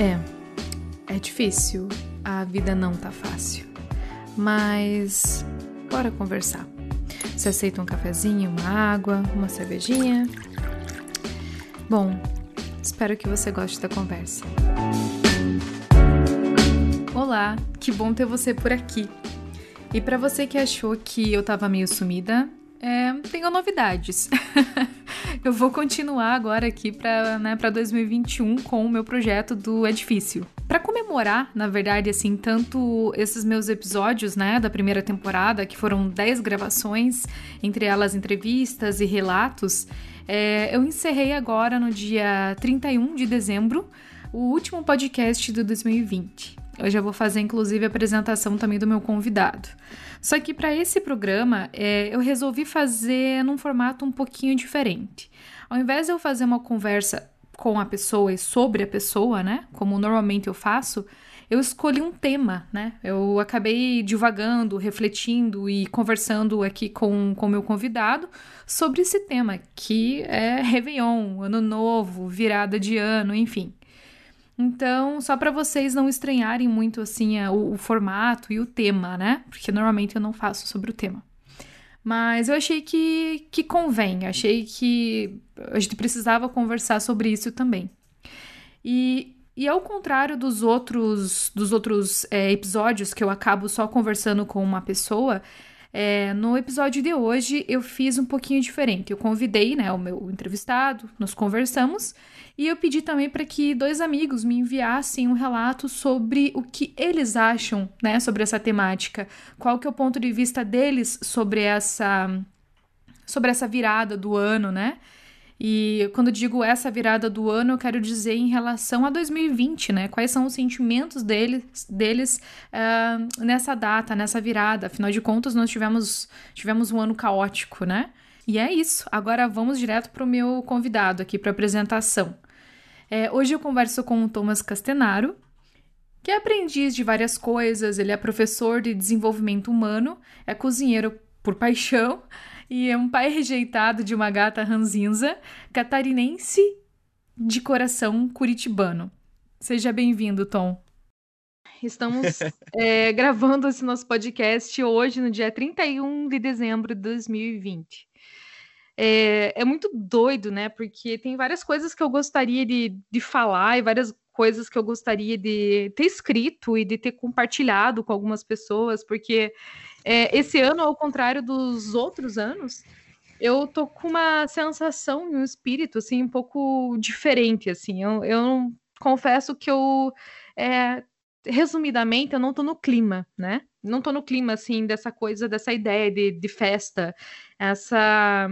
É, é difícil. A vida não tá fácil. Mas bora conversar. Você aceita um cafezinho, uma água, uma cervejinha? Bom, espero que você goste da conversa. Olá, que bom ter você por aqui. E para você que achou que eu tava meio sumida, é, tenho novidades. eu vou continuar agora aqui para né, 2021 com o meu projeto do Edifício. Para comemorar, na verdade, assim, tanto esses meus episódios, né, da primeira temporada, que foram 10 gravações, entre elas entrevistas e relatos, é, eu encerrei agora no dia 31 de dezembro o último podcast do 2020. Eu já vou fazer, inclusive, a apresentação também do meu convidado. Só que para esse programa, é, eu resolvi fazer num formato um pouquinho diferente. Ao invés de eu fazer uma conversa com a pessoa e sobre a pessoa, né? Como normalmente eu faço, eu escolhi um tema, né? Eu acabei divagando, refletindo e conversando aqui com o meu convidado sobre esse tema, que é Réveillon, Ano Novo, virada de ano, enfim. Então, só para vocês não estranharem muito assim o, o, formato e o tema, né? Porque normalmente eu não faço sobre o tema. Mas eu achei que, que convém, achei que a gente precisava conversar sobre isso também. E, e ao contrário dos outros, dos outros é, episódios que eu acabo só conversando com uma pessoa, é, no episódio de hoje eu fiz um pouquinho diferente. Eu convidei né, o meu entrevistado, nós conversamos e eu pedi também para que dois amigos me enviassem um relato sobre o que eles acham, né, sobre essa temática. Qual que é o ponto de vista deles sobre essa sobre essa virada do ano, né? E quando digo essa virada do ano, eu quero dizer em relação a 2020, né? Quais são os sentimentos deles, deles uh, nessa data, nessa virada? Afinal de contas, nós tivemos, tivemos um ano caótico, né? E é isso. Agora vamos direto para o meu convidado aqui para apresentação. É, hoje eu converso com o Thomas Castenaro, que é aprendiz de várias coisas, ele é professor de desenvolvimento humano, é cozinheiro por paixão e é um pai rejeitado de uma gata ranzinza, catarinense de coração curitibano. Seja bem-vindo, Tom. Estamos é, gravando esse nosso podcast hoje, no dia 31 de dezembro de 2020 é, é muito doido, né? Porque tem várias coisas que eu gostaria de, de falar e várias coisas que eu gostaria de ter escrito e de ter compartilhado com algumas pessoas, porque é, esse ano, ao contrário dos outros anos, eu tô com uma sensação e um espírito assim um pouco diferente, assim. Eu, eu confesso que eu é, resumidamente eu não tô no clima, né? Não tô no clima assim dessa coisa, dessa ideia de, de festa, essa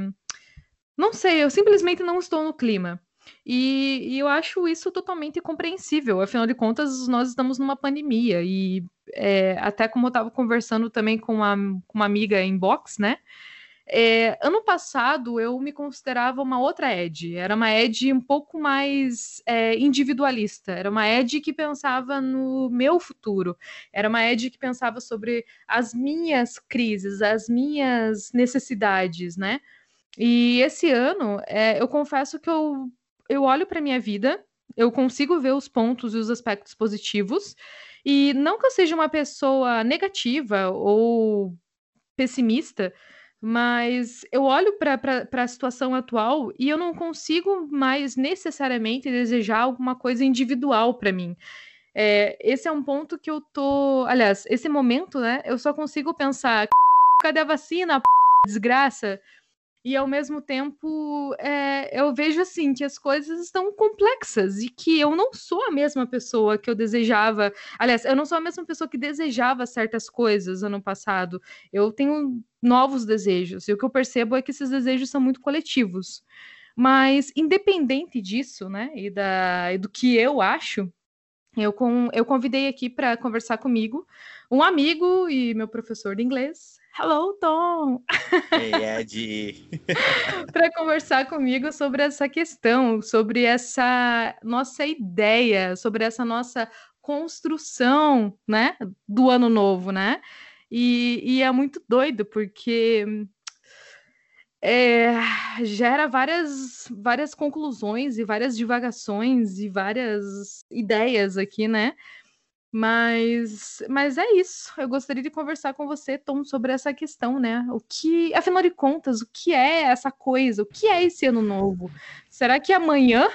não sei, eu simplesmente não estou no clima. E, e, eu acho isso totalmente compreensível. Afinal de contas, nós estamos numa pandemia. E é, até como eu estava conversando também com uma, com uma amiga em box, né? É, ano passado eu me considerava uma outra Ed. Era uma Ed um pouco mais é, individualista. Era uma Ed que pensava no meu futuro. Era uma Ed que pensava sobre as minhas crises, as minhas necessidades, né? E esse ano, é, eu confesso que eu, eu olho para minha vida, eu consigo ver os pontos e os aspectos positivos, e não que eu seja uma pessoa negativa ou pessimista, mas eu olho para a situação atual e eu não consigo mais necessariamente desejar alguma coisa individual para mim. É, esse é um ponto que eu tô. Aliás, esse momento, né? Eu só consigo pensar: cadê a vacina? Desgraça e ao mesmo tempo é, eu vejo assim que as coisas estão complexas e que eu não sou a mesma pessoa que eu desejava. Aliás, eu não sou a mesma pessoa que desejava certas coisas ano passado. Eu tenho novos desejos e o que eu percebo é que esses desejos são muito coletivos. Mas independente disso, né, e, da, e do que eu acho, eu, com, eu convidei aqui para conversar comigo um amigo e meu professor de inglês, Hello, Tom! Ei, Ed! para conversar comigo sobre essa questão, sobre essa nossa ideia, sobre essa nossa construção, né, do ano novo, né? E, e é muito doido, porque é, gera várias, várias conclusões e várias divagações e várias ideias aqui, né? Mas, mas é isso. Eu gostaria de conversar com você, Tom, sobre essa questão, né? O que, afinal de contas, o que é essa coisa? O que é esse ano novo? Será que amanhã,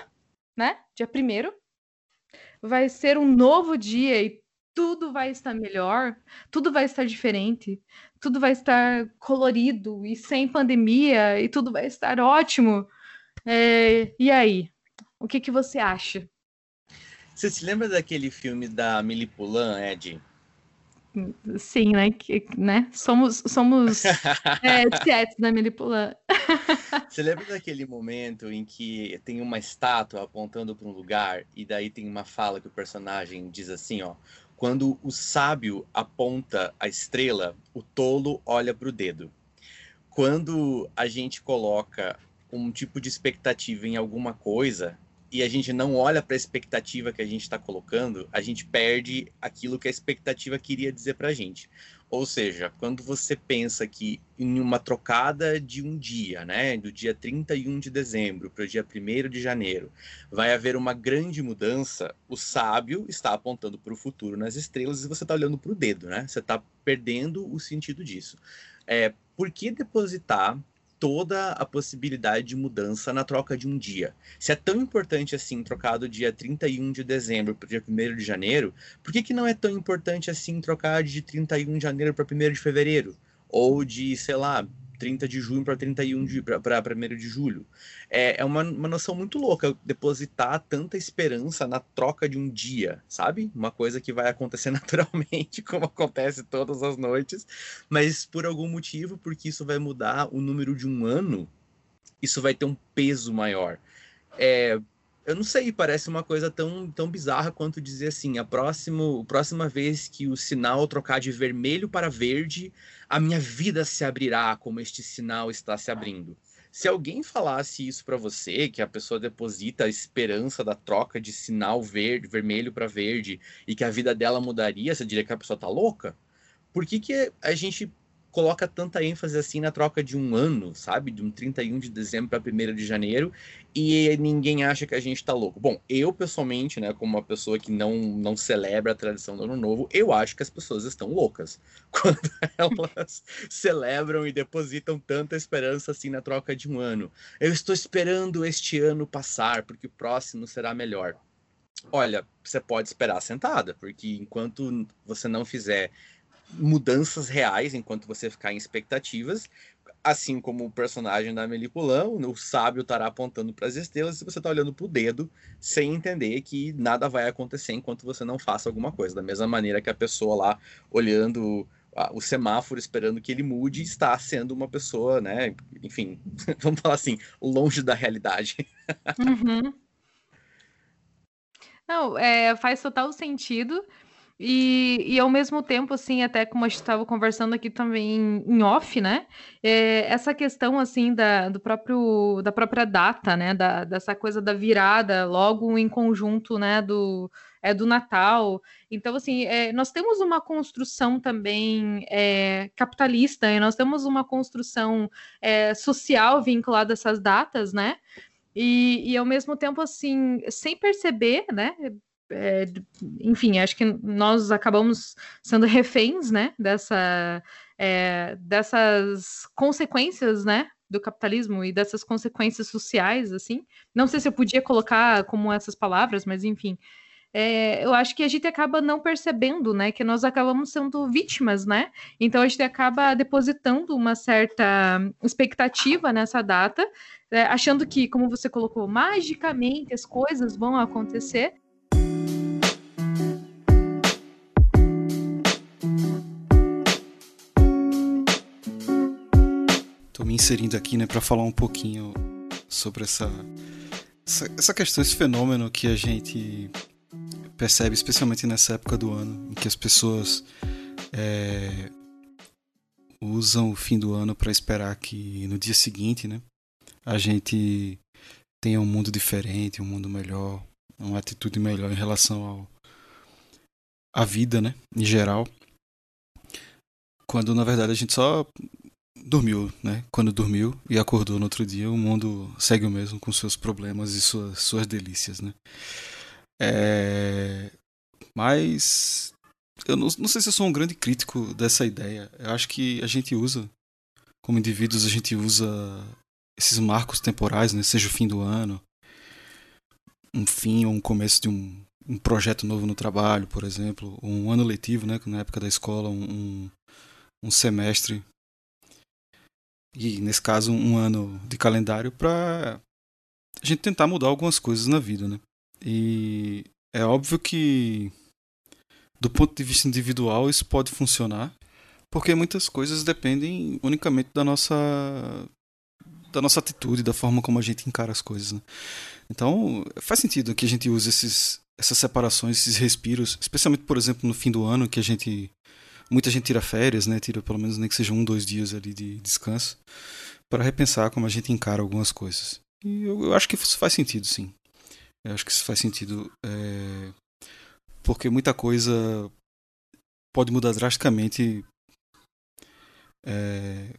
né? Dia primeiro, vai ser um novo dia e tudo vai estar melhor, tudo vai estar diferente, tudo vai estar colorido e sem pandemia e tudo vai estar ótimo. É, e aí? O que, que você acha? Você se lembra daquele filme da Milipulan, Ed? Sim, né? Que, né? Somos, somos é, tietes da Milipulan. Você lembra daquele momento em que tem uma estátua apontando para um lugar e daí tem uma fala que o personagem diz assim, ó, quando o sábio aponta a estrela, o tolo olha para o dedo. Quando a gente coloca um tipo de expectativa em alguma coisa e a gente não olha para a expectativa que a gente está colocando, a gente perde aquilo que a expectativa queria dizer para a gente. Ou seja, quando você pensa que em uma trocada de um dia, né, do dia 31 de dezembro para o dia 1 de janeiro, vai haver uma grande mudança, o sábio está apontando para o futuro nas estrelas e você está olhando para o dedo, né? Você está perdendo o sentido disso. É, por que depositar toda a possibilidade de mudança na troca de um dia. Se é tão importante assim trocar do dia 31 de dezembro para o dia 1 de janeiro, por que, que não é tão importante assim trocar de 31 de janeiro para 1 de fevereiro? Ou de, sei lá, 30 de junho para 31 de para 1 de julho. É, é uma, uma noção muito louca depositar tanta esperança na troca de um dia, sabe? Uma coisa que vai acontecer naturalmente, como acontece todas as noites, mas por algum motivo, porque isso vai mudar o número de um ano, isso vai ter um peso maior. É, eu não sei, parece uma coisa tão, tão bizarra quanto dizer assim: a, próximo, a próxima vez que o sinal trocar de vermelho para verde, a minha vida se abrirá como este sinal está se abrindo. Se alguém falasse isso para você, que a pessoa deposita a esperança da troca de sinal verde, vermelho para verde e que a vida dela mudaria, você diria que a pessoa tá louca? Por que, que a gente coloca tanta ênfase assim na troca de um ano, sabe? De um 31 de dezembro para 1 de janeiro, e ninguém acha que a gente tá louco. Bom, eu pessoalmente, né, como uma pessoa que não, não celebra a tradição do Ano Novo, eu acho que as pessoas estão loucas quando elas celebram e depositam tanta esperança assim na troca de um ano. Eu estou esperando este ano passar, porque o próximo será melhor. Olha, você pode esperar sentada, porque enquanto você não fizer mudanças reais enquanto você ficar em expectativas, assim como o personagem da Melipulão, o sábio estará apontando para as estrelas e você está olhando para o dedo sem entender que nada vai acontecer enquanto você não faça alguma coisa. Da mesma maneira que a pessoa lá olhando o semáforo esperando que ele mude está sendo uma pessoa, né? Enfim, vamos falar assim, longe da realidade. Uhum. Não, é, faz total sentido. E, e ao mesmo tempo, assim, até como a gente estava conversando aqui também em off, né? É, essa questão, assim, da, do próprio, da própria data, né? Da, dessa coisa da virada logo em conjunto, né? Do, é, do Natal. Então, assim, é, nós temos uma construção também é, capitalista, e nós temos uma construção é, social vinculada a essas datas, né? E, e, ao mesmo tempo, assim, sem perceber, né? É, enfim, acho que nós acabamos sendo reféns, né, dessa, é, dessas consequências, né, do capitalismo e dessas consequências sociais, assim. Não sei se eu podia colocar como essas palavras, mas enfim, é, eu acho que a gente acaba não percebendo, né, que nós acabamos sendo vítimas, né? Então a gente acaba depositando uma certa expectativa nessa data, é, achando que, como você colocou, magicamente as coisas vão acontecer, Tô me inserindo aqui, né, para falar um pouquinho sobre essa, essa, essa questão, esse fenômeno que a gente percebe, especialmente nessa época do ano, em que as pessoas é, usam o fim do ano para esperar que no dia seguinte, né, a gente tenha um mundo diferente, um mundo melhor, uma atitude melhor em relação ao à vida, né, em geral. Quando na verdade a gente só dormiu, né? Quando dormiu e acordou no outro dia, o mundo segue o mesmo com seus problemas e suas, suas delícias, né? É... Mas eu não, não sei se eu sou um grande crítico dessa ideia. Eu acho que a gente usa, como indivíduos, a gente usa esses marcos temporais, né? Seja o fim do ano, um fim ou um começo de um, um projeto novo no trabalho, por exemplo, um ano letivo, né? Na época da escola, um, um semestre e nesse caso um ano de calendário para a gente tentar mudar algumas coisas na vida, né? E é óbvio que do ponto de vista individual isso pode funcionar, porque muitas coisas dependem unicamente da nossa da nossa atitude, da forma como a gente encara as coisas, né? Então, faz sentido que a gente use esses essas separações, esses respiros, especialmente, por exemplo, no fim do ano, que a gente muita gente tira férias, né? Tira pelo menos nem que seja um, dois dias ali de descanso para repensar como a gente encara algumas coisas. E eu, eu acho que isso faz sentido, sim. Eu acho que isso faz sentido é... porque muita coisa pode mudar drasticamente é...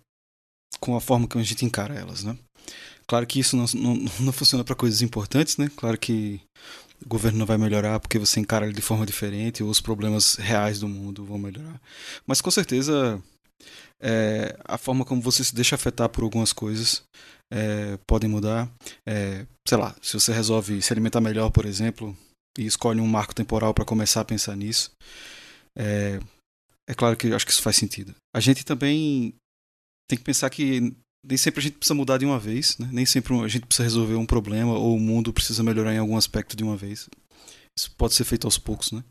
com a forma que a gente encara elas, né? Claro que isso não, não, não funciona para coisas importantes, né? Claro que o governo não vai melhorar porque você encara ele de forma diferente ou os problemas reais do mundo vão melhorar. Mas com certeza é, a forma como você se deixa afetar por algumas coisas é, podem mudar. É, sei lá, se você resolve se alimentar melhor, por exemplo, e escolhe um marco temporal para começar a pensar nisso, é, é claro que eu acho que isso faz sentido. A gente também tem que pensar que nem sempre a gente precisa mudar de uma vez, né? nem sempre a gente precisa resolver um problema ou o mundo precisa melhorar em algum aspecto de uma vez. Isso pode ser feito aos poucos, né?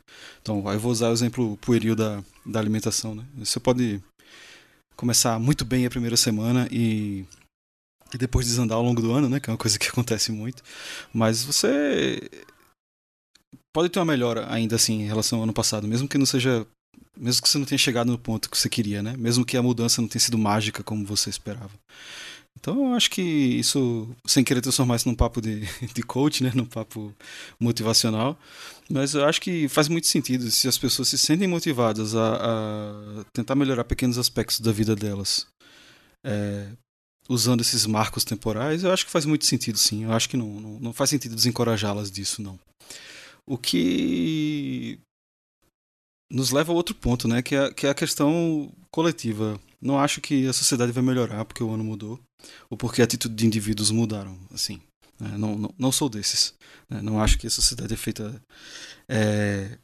Então, eu vou usar o exemplo pueril da, da alimentação, né? Você pode começar muito bem a primeira semana e, e depois desandar ao longo do ano, né? Que é uma coisa que acontece muito. Mas você pode ter uma melhora ainda assim em relação ao ano passado, mesmo que não seja mesmo que você não tenha chegado no ponto que você queria, né? Mesmo que a mudança não tenha sido mágica como você esperava. Então eu acho que isso, sem querer transformar isso num papo de, de coach, né? Num papo motivacional, mas eu acho que faz muito sentido se as pessoas se sentem motivadas a, a tentar melhorar pequenos aspectos da vida delas. É, usando esses marcos temporais, eu acho que faz muito sentido sim. Eu acho que não, não, não faz sentido desencorajá-las disso, não. O que nos leva a outro ponto, né? Que é, que é a questão coletiva. Não acho que a sociedade vai melhorar porque o ano mudou, ou porque a atitude de indivíduos mudaram, assim. Né? Não, não, não, sou desses. Né? Não acho que a sociedade é feita é,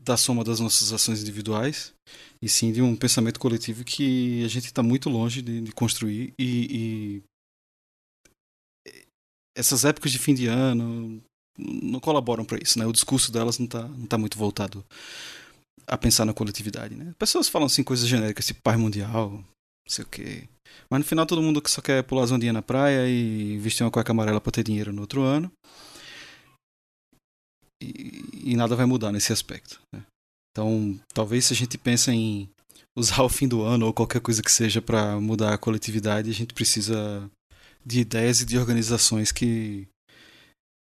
da soma das nossas ações individuais, e sim de um pensamento coletivo que a gente está muito longe de, de construir. E, e essas épocas de fim de ano, não colaboram para isso, né? O discurso delas não está não tá muito voltado a pensar na coletividade, né? Pessoas falam assim coisas genéricas, tipo paz mundial, não sei o quê. Mas no final todo mundo só quer pular as ondinhas na praia e vestir uma cueca amarela para ter dinheiro no outro ano. E, e nada vai mudar nesse aspecto. Né? Então, talvez se a gente pensa em usar o fim do ano ou qualquer coisa que seja para mudar a coletividade, a gente precisa de ideias e de organizações que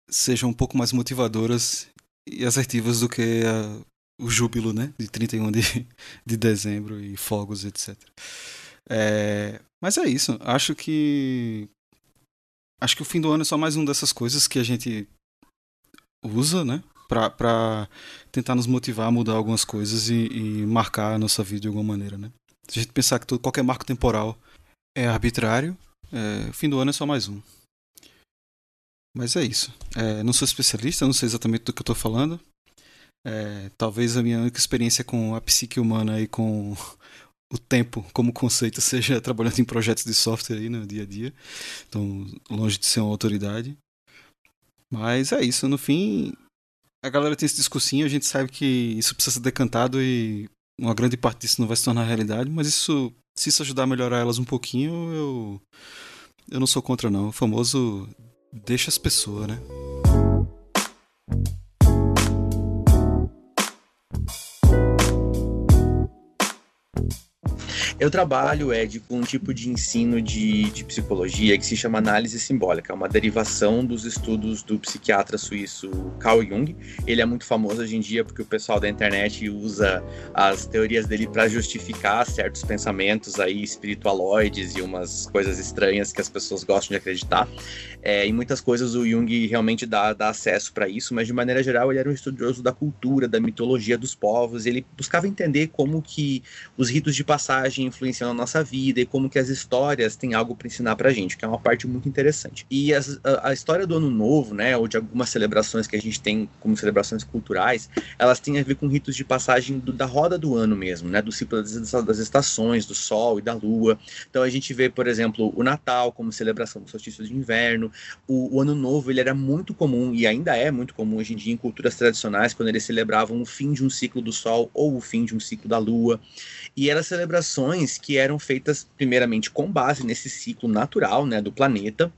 sejam um pouco mais motivadoras e assertivas do que a, o júbilo, né? De 31 de, de dezembro e fogos, etc. É, mas é isso. Acho que. Acho que o fim do ano é só mais uma dessas coisas que a gente usa, né? Pra, pra tentar nos motivar a mudar algumas coisas e, e marcar a nossa vida de alguma maneira, né? Se a gente pensar que todo, qualquer marco temporal é arbitrário, é, o fim do ano é só mais um. Mas é isso. É, não sou especialista, não sei exatamente do que eu estou falando. É, talvez a minha única experiência com a psique humana e com o tempo como conceito seja trabalhando em projetos de software aí no dia a dia. Então, longe de ser uma autoridade. Mas é isso. No fim, a galera tem esse discursinho, a gente sabe que isso precisa ser decantado e uma grande parte disso não vai se tornar realidade, mas isso, se isso ajudar a melhorar elas um pouquinho, eu, eu não sou contra não. O famoso deixa as pessoas, né? Eu trabalho, Ed, com um tipo de ensino de, de psicologia que se chama análise simbólica, é uma derivação dos estudos do psiquiatra suíço Carl Jung. Ele é muito famoso hoje em dia porque o pessoal da internet usa as teorias dele para justificar certos pensamentos aí espiritualoides e umas coisas estranhas que as pessoas gostam de acreditar. É, em muitas coisas o Jung realmente dá, dá acesso para isso, mas de maneira geral ele era um estudioso da cultura, da mitologia dos povos. Ele buscava entender como que os ritos de passagem influenciam na nossa vida e como que as histórias têm algo para ensinar para gente, que é uma parte muito interessante. E as, a, a, história do Ano Novo, né, ou de algumas celebrações que a gente tem como celebrações culturais, elas têm a ver com ritos de passagem do, da roda do ano mesmo, né, do ciclo das, das estações, do sol e da lua. Então a gente vê, por exemplo, o Natal como celebração do solstício de inverno, o, o, Ano Novo ele era muito comum e ainda é muito comum hoje em dia em culturas tradicionais quando eles celebravam o fim de um ciclo do Sol ou o fim de um ciclo da Lua. E eram celebrações que eram feitas primeiramente com base nesse ciclo natural né, do planeta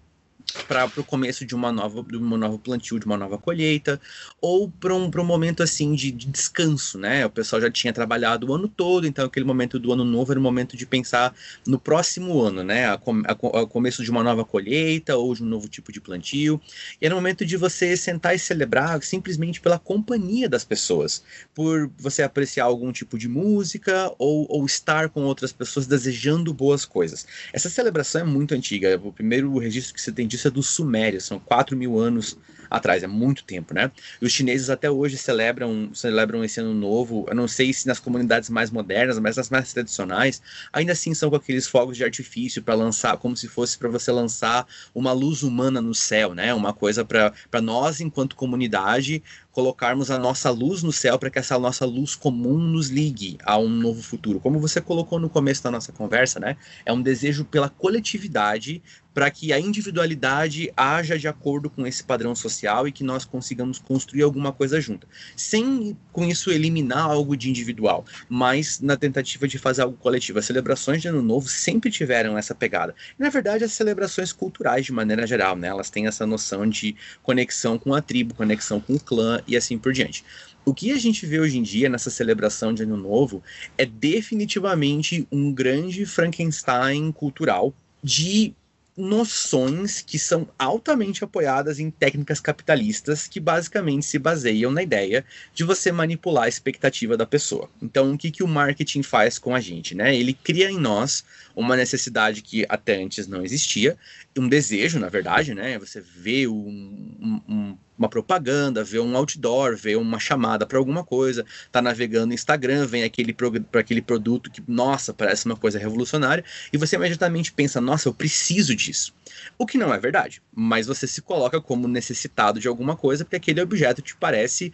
para o começo de uma nova de uma nova plantio, de uma nova colheita, ou para um, um momento assim de, de, descanso, né? O pessoal já tinha trabalhado o ano todo, então aquele momento do ano novo era o momento de pensar no próximo ano, né? A, a, a começo de uma nova colheita ou de um novo tipo de plantio. E era o momento de você sentar e celebrar simplesmente pela companhia das pessoas, por você apreciar algum tipo de música ou, ou estar com outras pessoas desejando boas coisas. Essa celebração é muito antiga. O primeiro registro que você tem disso é dos Sumérios, são 4 mil anos atrás, é muito tempo, né? E os chineses até hoje celebram, celebram esse ano novo, eu não sei se nas comunidades mais modernas, mas nas mais tradicionais, ainda assim são com aqueles fogos de artifício para lançar, como se fosse para você lançar uma luz humana no céu, né? Uma coisa para nós, enquanto comunidade, colocarmos a nossa luz no céu para que essa nossa luz comum nos ligue a um novo futuro. Como você colocou no começo da nossa conversa, né? É um desejo pela coletividade para que a individualidade haja de acordo com esse padrão social e que nós consigamos construir alguma coisa junto, sem com isso eliminar algo de individual, mas na tentativa de fazer algo coletivo. As celebrações de Ano Novo sempre tiveram essa pegada. Na verdade, as celebrações culturais de maneira geral, né? Elas têm essa noção de conexão com a tribo, conexão com o clã e assim por diante. O que a gente vê hoje em dia nessa celebração de Ano Novo é definitivamente um grande Frankenstein cultural de noções que são altamente apoiadas em técnicas capitalistas que basicamente se baseiam na ideia de você manipular a expectativa da pessoa. Então, o que, que o marketing faz com a gente? Né? Ele cria em nós uma necessidade que até antes não existia, um desejo, na verdade, né? Você vê um, um uma propaganda, vê um outdoor, vê uma chamada para alguma coisa, tá navegando no Instagram, vem aquele para aquele produto que, nossa, parece uma coisa revolucionária, e você imediatamente pensa, nossa, eu preciso disso. O que não é verdade, mas você se coloca como necessitado de alguma coisa porque aquele objeto te parece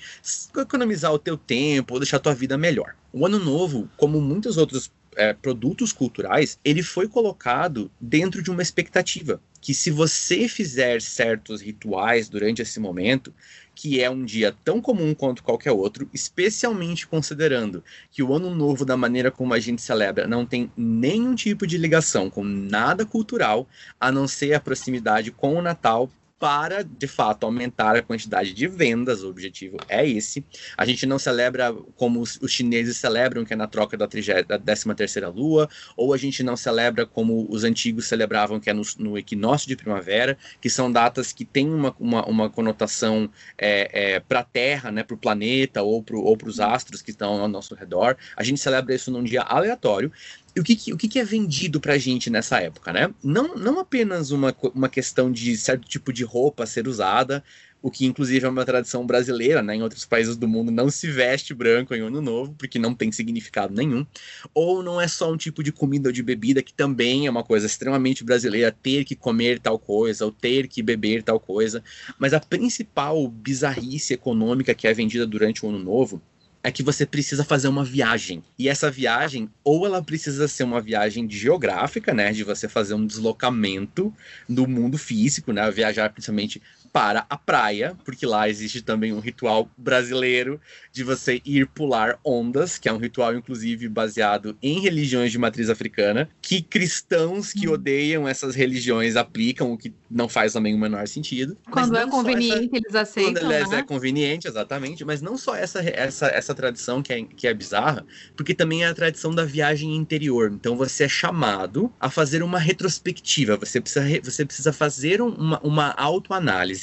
economizar o teu tempo ou deixar a tua vida melhor. O ano novo, como muitos outros é, produtos culturais, ele foi colocado dentro de uma expectativa que se você fizer certos rituais durante esse momento, que é um dia tão comum quanto qualquer outro, especialmente considerando que o Ano Novo, da maneira como a gente celebra, não tem nenhum tipo de ligação com nada cultural, a não ser a proximidade com o Natal para, de fato, aumentar a quantidade de vendas. O objetivo é esse. A gente não celebra como os, os chineses celebram, que é na troca da, 13 terceira lua, ou a gente não celebra como os antigos celebravam, que é no, no equinócio de primavera, que são datas que têm uma, uma, uma conotação é, é, para a Terra, né, para o planeta, ou para os astros que estão ao nosso redor. A gente celebra isso num dia aleatório. E o que, o que é vendido pra gente nessa época, né? Não, não apenas uma, uma questão de certo tipo de roupa ser usada, o que inclusive é uma tradição brasileira, né? Em outros países do mundo não se veste branco em ano novo, porque não tem significado nenhum. Ou não é só um tipo de comida ou de bebida, que também é uma coisa extremamente brasileira, ter que comer tal coisa, ou ter que beber tal coisa. Mas a principal bizarrice econômica que é vendida durante o ano novo é que você precisa fazer uma viagem. E essa viagem, ou ela precisa ser uma viagem geográfica, né? De você fazer um deslocamento no mundo físico, né? Viajar principalmente para a praia, porque lá existe também um ritual brasileiro de você ir pular ondas, que é um ritual, inclusive, baseado em religiões de matriz africana, que cristãos que uhum. odeiam essas religiões aplicam, o que não faz também o menor sentido. Quando é conveniente, essa... eles aceitam. Quando, aliás, né? é conveniente, exatamente, mas não só essa, essa, essa tradição que é, que é bizarra, porque também é a tradição da viagem interior. Então você é chamado a fazer uma retrospectiva, você precisa, você precisa fazer uma, uma autoanálise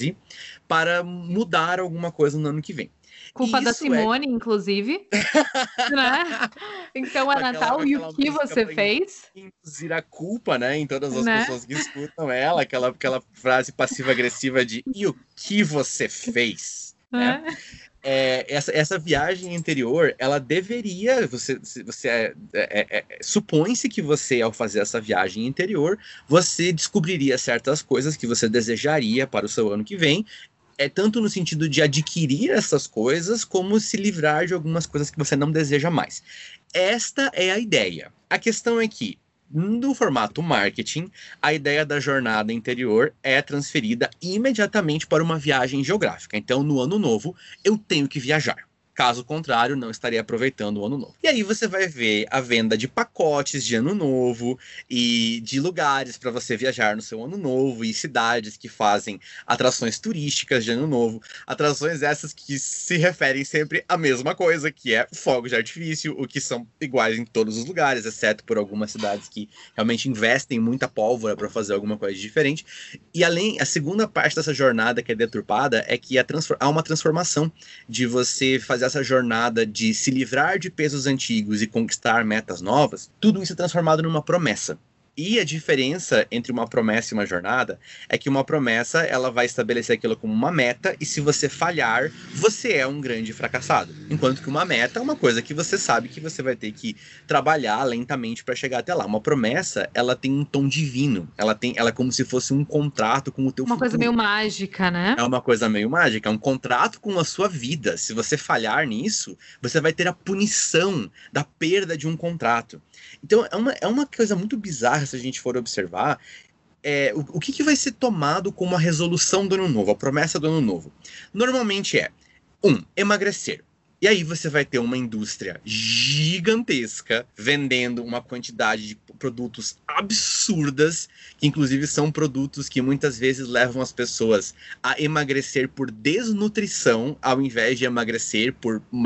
para mudar alguma coisa no ano que vem. Culpa Isso da é Simone, é... inclusive. né? Então é Natal e o que você fez? Induzir a culpa, né? Em todas as né? pessoas que escutam ela, aquela, aquela frase passiva-agressiva de e o que você fez? Né? É, essa, essa viagem interior, ela deveria. Você, você é, é, é, é, supõe-se que você, ao fazer essa viagem interior, você descobriria certas coisas que você desejaria para o seu ano que vem é tanto no sentido de adquirir essas coisas, como se livrar de algumas coisas que você não deseja mais. Esta é a ideia. A questão é que, no formato marketing, a ideia da jornada interior é transferida imediatamente para uma viagem geográfica. Então, no ano novo, eu tenho que viajar. Caso contrário, não estaria aproveitando o ano novo. E aí você vai ver a venda de pacotes de ano novo e de lugares para você viajar no seu ano novo e cidades que fazem atrações turísticas de ano novo. Atrações essas que se referem sempre à mesma coisa, que é fogos de artifício, o que são iguais em todos os lugares, exceto por algumas cidades que realmente investem muita pólvora para fazer alguma coisa diferente. E além, a segunda parte dessa jornada que é deturpada é que há uma transformação de você fazer essa jornada de se livrar de pesos antigos e conquistar metas novas, tudo isso é transformado numa promessa. E a diferença entre uma promessa e uma jornada é que uma promessa ela vai estabelecer aquilo como uma meta e se você falhar, você é um grande fracassado. Enquanto que uma meta é uma coisa que você sabe que você vai ter que trabalhar lentamente para chegar até lá. Uma promessa, ela tem um tom divino. Ela tem, ela é como se fosse um contrato com o teu uma futuro. coisa meio mágica, né? É uma coisa meio mágica, é um contrato com a sua vida. Se você falhar nisso, você vai ter a punição da perda de um contrato. Então é uma, é uma coisa muito bizarra se a gente for observar. É, o, o que, que vai ser tomado como a resolução do ano novo, a promessa do ano novo? Normalmente é: um, emagrecer. E aí você vai ter uma indústria gigantesca vendendo uma quantidade de produtos absurdas, que inclusive são produtos que muitas vezes levam as pessoas a emagrecer por desnutrição, ao invés de emagrecer por um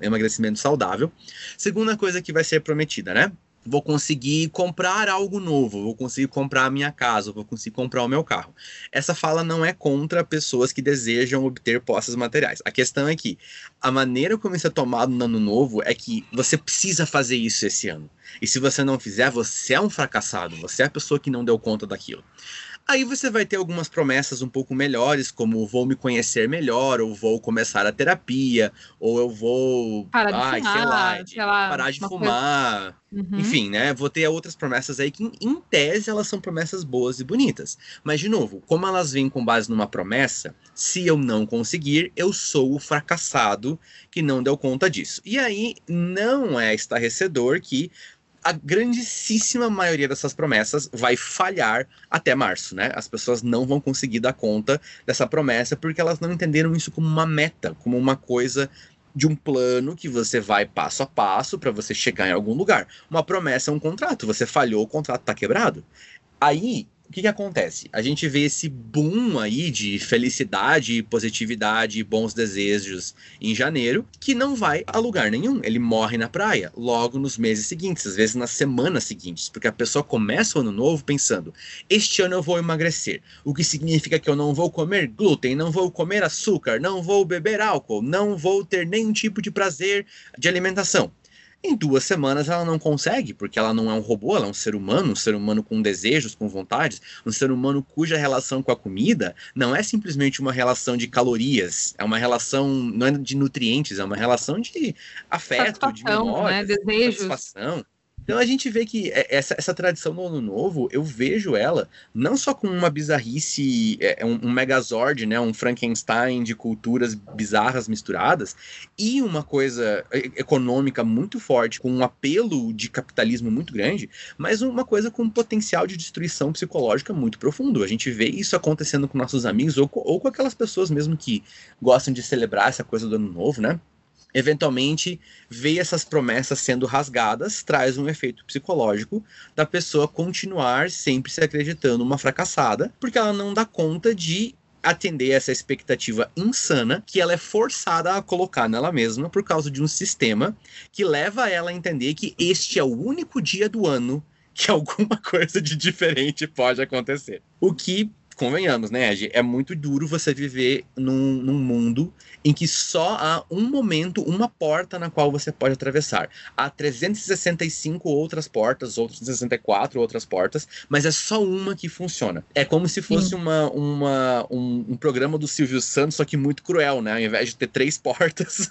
emagrecimento saudável. Segunda coisa que vai ser prometida, né? Vou conseguir comprar algo novo, vou conseguir comprar a minha casa, vou conseguir comprar o meu carro. Essa fala não é contra pessoas que desejam obter posses materiais. A questão é que a maneira como isso é tomado no ano novo é que você precisa fazer isso esse ano. E se você não fizer, você é um fracassado, você é a pessoa que não deu conta daquilo. Aí você vai ter algumas promessas um pouco melhores, como vou me conhecer melhor, ou vou começar a terapia, ou eu vou parar de ai, fumar, sei lá, parar de fumar. Uhum. Enfim, né? Vou ter outras promessas aí que, em tese, elas são promessas boas e bonitas. Mas, de novo, como elas vêm com base numa promessa, se eu não conseguir, eu sou o fracassado que não deu conta disso. E aí, não é estarrecedor que a grandíssima maioria dessas promessas vai falhar até março, né? As pessoas não vão conseguir dar conta dessa promessa porque elas não entenderam isso como uma meta, como uma coisa de um plano que você vai passo a passo para você chegar em algum lugar. Uma promessa é um contrato, você falhou, o contrato está quebrado. Aí o que, que acontece? A gente vê esse boom aí de felicidade, positividade, bons desejos em janeiro, que não vai a lugar nenhum. Ele morre na praia logo nos meses seguintes, às vezes nas semanas seguintes, porque a pessoa começa o ano novo pensando: este ano eu vou emagrecer, o que significa que eu não vou comer glúten, não vou comer açúcar, não vou beber álcool, não vou ter nenhum tipo de prazer de alimentação. Em duas semanas ela não consegue, porque ela não é um robô, ela é um ser humano, um ser humano com desejos, com vontades, um ser humano cuja relação com a comida não é simplesmente uma relação de calorias, é uma relação não é de nutrientes, é uma relação de afeto, de memória, né? desejos. satisfação. Então a gente vê que é, essa, essa tradição do Ano Novo, eu vejo ela não só com uma bizarrice, é, é, um, um Megazord, né, um Frankenstein de culturas bizarras misturadas, e uma coisa econômica muito forte, com um apelo de capitalismo muito grande, mas uma coisa com um potencial de destruição psicológica muito profundo. A gente vê isso acontecendo com nossos amigos ou, ou com aquelas pessoas mesmo que gostam de celebrar essa coisa do Ano Novo, né? Eventualmente ver essas promessas sendo rasgadas traz um efeito psicológico da pessoa continuar sempre se acreditando uma fracassada, porque ela não dá conta de atender essa expectativa insana que ela é forçada a colocar nela mesma por causa de um sistema que leva ela a entender que este é o único dia do ano que alguma coisa de diferente pode acontecer. O que convenhamos, né, Ed? É muito duro você viver num, num, mundo em que só há um momento, uma porta na qual você pode atravessar. Há 365 outras portas, outras 64 outras portas, mas é só uma que funciona. É como se fosse uma, uma, um, um, programa do Silvio Santos, só que muito cruel, né? Ao invés de ter três portas,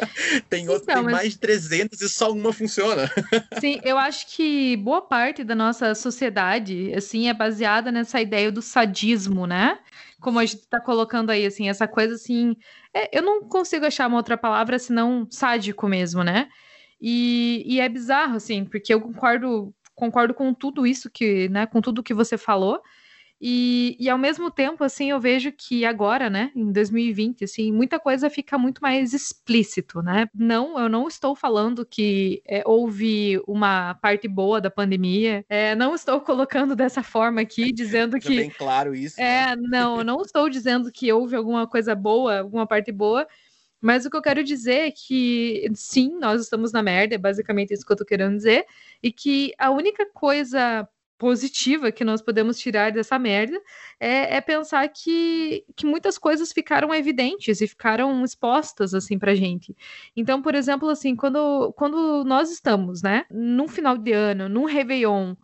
tem, outro, tem mas... mais de 300 e só uma funciona. Sim, eu acho que boa parte da nossa sociedade, assim, é baseada nessa ideia do sadismo sadismo, né? Como a gente está colocando aí, assim, essa coisa assim. É, eu não consigo achar uma outra palavra senão sádico mesmo, né? E, e é bizarro, assim, porque eu concordo, concordo com tudo isso que, né? Com tudo que você falou. E, e ao mesmo tempo, assim, eu vejo que agora, né, em 2020, assim, muita coisa fica muito mais explícito, né? Não, eu não estou falando que é, houve uma parte boa da pandemia, é, não estou colocando dessa forma aqui, dizendo que. bem claro isso. É, né? não, eu não estou dizendo que houve alguma coisa boa, alguma parte boa. Mas o que eu quero dizer é que sim, nós estamos na merda, é basicamente isso que eu tô querendo dizer, e que a única coisa positiva que nós podemos tirar dessa merda é, é, pensar que, que muitas coisas ficaram evidentes e ficaram expostas assim pra gente. Então, por exemplo, assim, quando, quando nós estamos, né, num final de ano, num Réveillon,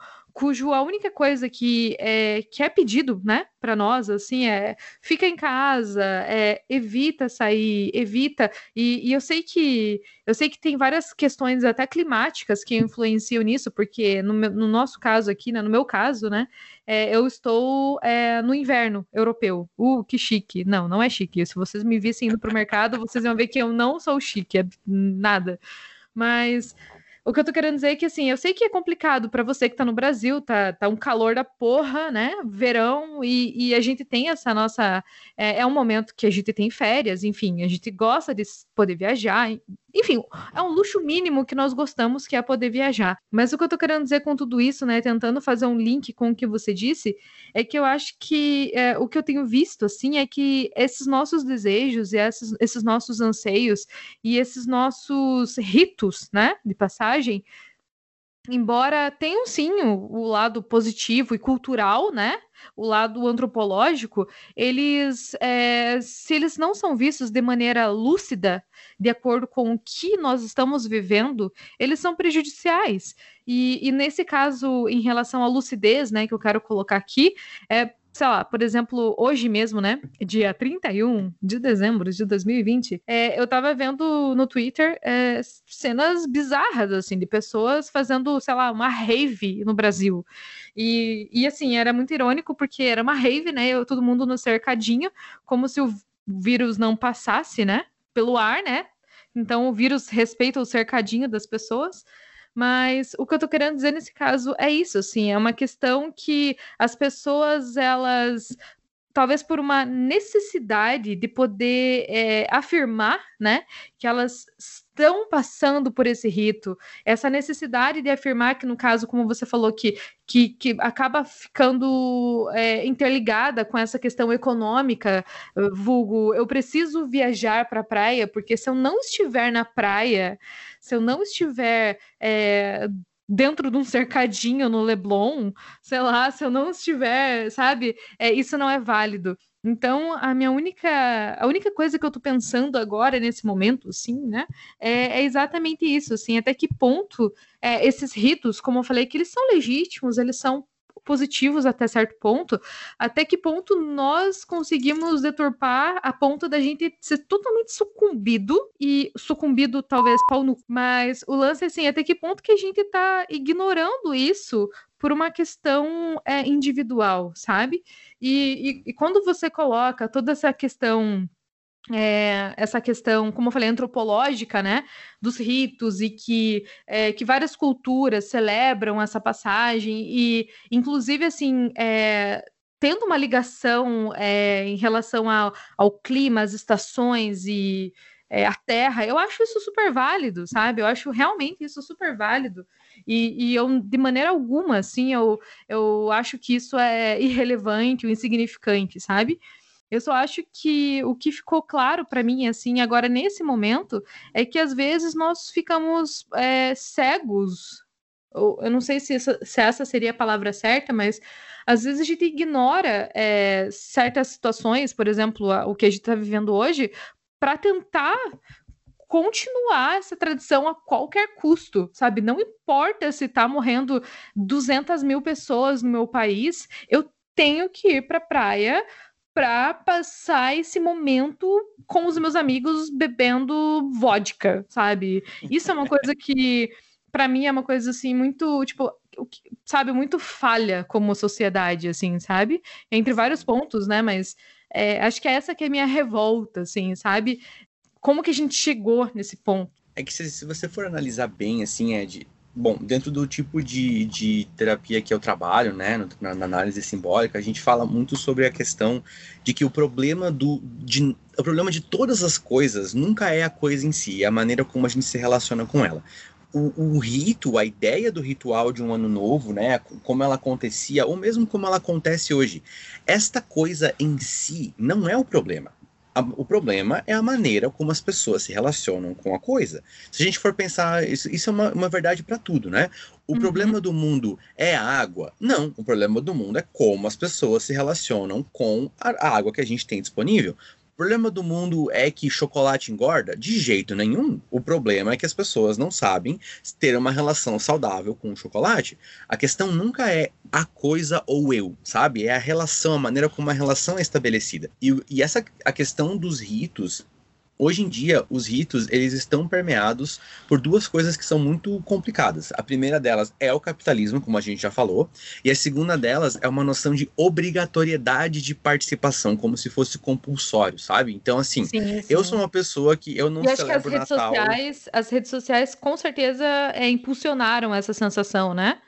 cujo a única coisa que é, que é pedido, né, para nós, assim, é fica em casa, é, evita sair, evita. E, e, eu sei que eu sei que tem várias questões até climáticas que influenciam nisso, porque no, no nosso caso aqui, né, no meu caso, né, é, eu estou é, no inverno europeu. Uh, que chique! Não, não é chique. Se vocês me vissem indo pro mercado, vocês iam ver que eu não sou chique, é nada. Mas o que eu tô querendo dizer é que, assim, eu sei que é complicado para você que tá no Brasil, tá, tá um calor da porra, né? Verão, e, e a gente tem essa nossa. É, é, um momento que a gente tem férias, enfim, a gente gosta de poder viajar, enfim, é um luxo mínimo que nós gostamos, que é poder viajar. Mas o que eu tô querendo dizer com tudo isso, né, tentando fazer um link com o que você disse, é que eu acho que é, o que eu tenho visto, assim, é que esses nossos desejos e esses, esses nossos anseios e esses nossos ritos, né, de passagem, embora tenham sim o, o, lado positivo e cultural, né? O lado antropológico, eles, é, se eles não são vistos de maneira lúcida, de acordo com o que nós estamos vivendo, eles são prejudiciais. E, e nesse caso, em relação à lucidez, né, que eu quero colocar aqui, é sei lá, por exemplo, hoje mesmo, né, dia 31 de dezembro de 2020, é, eu tava vendo no Twitter é, cenas bizarras, assim, de pessoas fazendo, sei lá, uma rave no Brasil. E, e assim, era muito irônico porque era uma rave, né, eu, todo mundo no cercadinho, como se o vírus não passasse, né, pelo ar, né, então o vírus respeita o cercadinho das pessoas. Mas o que eu tô querendo dizer nesse caso é isso, assim, é uma questão que as pessoas, elas talvez por uma necessidade de poder é, afirmar, né, que elas estão passando por esse rito, essa necessidade de afirmar que, no caso, como você falou, que, que, que acaba ficando é, interligada com essa questão econômica, vulgo, eu preciso viajar para a praia, porque se eu não estiver na praia, se eu não estiver é, dentro de um cercadinho no Leblon, sei lá, se eu não estiver, sabe? É, isso não é válido. Então, a minha única, a única coisa que eu tô pensando agora, nesse momento, sim, né, é, é exatamente isso, assim, até que ponto é, esses ritos, como eu falei, que eles são legítimos, eles são positivos até certo ponto. Até que ponto nós conseguimos deturpar a ponto da gente ser totalmente sucumbido e sucumbido talvez pau no, mas o lance é assim, até que ponto que a gente tá ignorando isso por uma questão é, individual, sabe? E, e, e quando você coloca toda essa questão é, essa questão, como eu falei, antropológica, né, dos ritos e que, é, que várias culturas celebram essa passagem e, inclusive, assim, é, tendo uma ligação em relação ao, ao clima, às estações e a terra, eu acho isso super válido, sabe? Eu acho realmente isso super válido. E, e, eu, de maneira alguma, assim, eu, eu acho que isso é irrelevante ou insignificante, sabe? Eu só acho que o que ficou claro para mim, assim, agora nesse momento, é que às vezes nós ficamos é, cegos. Eu não sei se essa, se essa, seria a palavra certa, mas às vezes a gente ignora é, certas situações, por exemplo, o que a gente está vivendo hoje, para tentar continuar essa tradição a qualquer custo, sabe? Não importa se está morrendo 200 mil pessoas no meu país, eu tenho que ir para a praia para passar esse momento com os meus amigos bebendo vodka, sabe? Isso é uma coisa que para mim é uma coisa assim muito, tipo, sabe, muito falha como sociedade, assim, sabe? Entre vários pontos, né? Mas é, acho que é essa que é a minha revolta, assim, sabe? Como que a gente chegou nesse ponto? É que se, se você for analisar bem, assim, Ed, Bom, dentro do tipo de, de terapia que eu trabalho, né, na, na, análise simbólica, a gente fala muito sobre a questão de que o problema do de, o problema de todas as coisas nunca é a coisa em si, é a maneira como a gente se relaciona com ela. O, o, rito, a ideia do ritual de um ano novo, né, como ela acontecia, ou mesmo como ela acontece hoje, esta coisa em si não é o problema o problema é a maneira como as pessoas se relacionam com a coisa. Se a gente for pensar, isso, isso é uma, uma verdade para tudo, né? O uhum. problema do mundo é a água? Não, o problema do mundo é como as pessoas se relacionam com a, a água que a gente tem disponível problema do mundo é que chocolate engorda? De jeito nenhum. O problema é que as pessoas não sabem ter uma relação saudável com o chocolate. A questão nunca é a coisa ou eu, sabe? É a relação, a maneira como a relação é estabelecida. E, e essa a questão dos ritos hoje em dia os ritos eles estão permeados por duas coisas que são muito complicadas. A primeira delas é o capitalismo, como a gente já falou, e a segunda delas é uma noção de obrigatoriedade de participação, como se fosse compulsório, sabe? Então assim, sim, sim. eu sou uma pessoa que eu não eu celebro acho que as Natal. Redes sociais, as redes sociais com certeza é, impulsionaram essa sensação, né?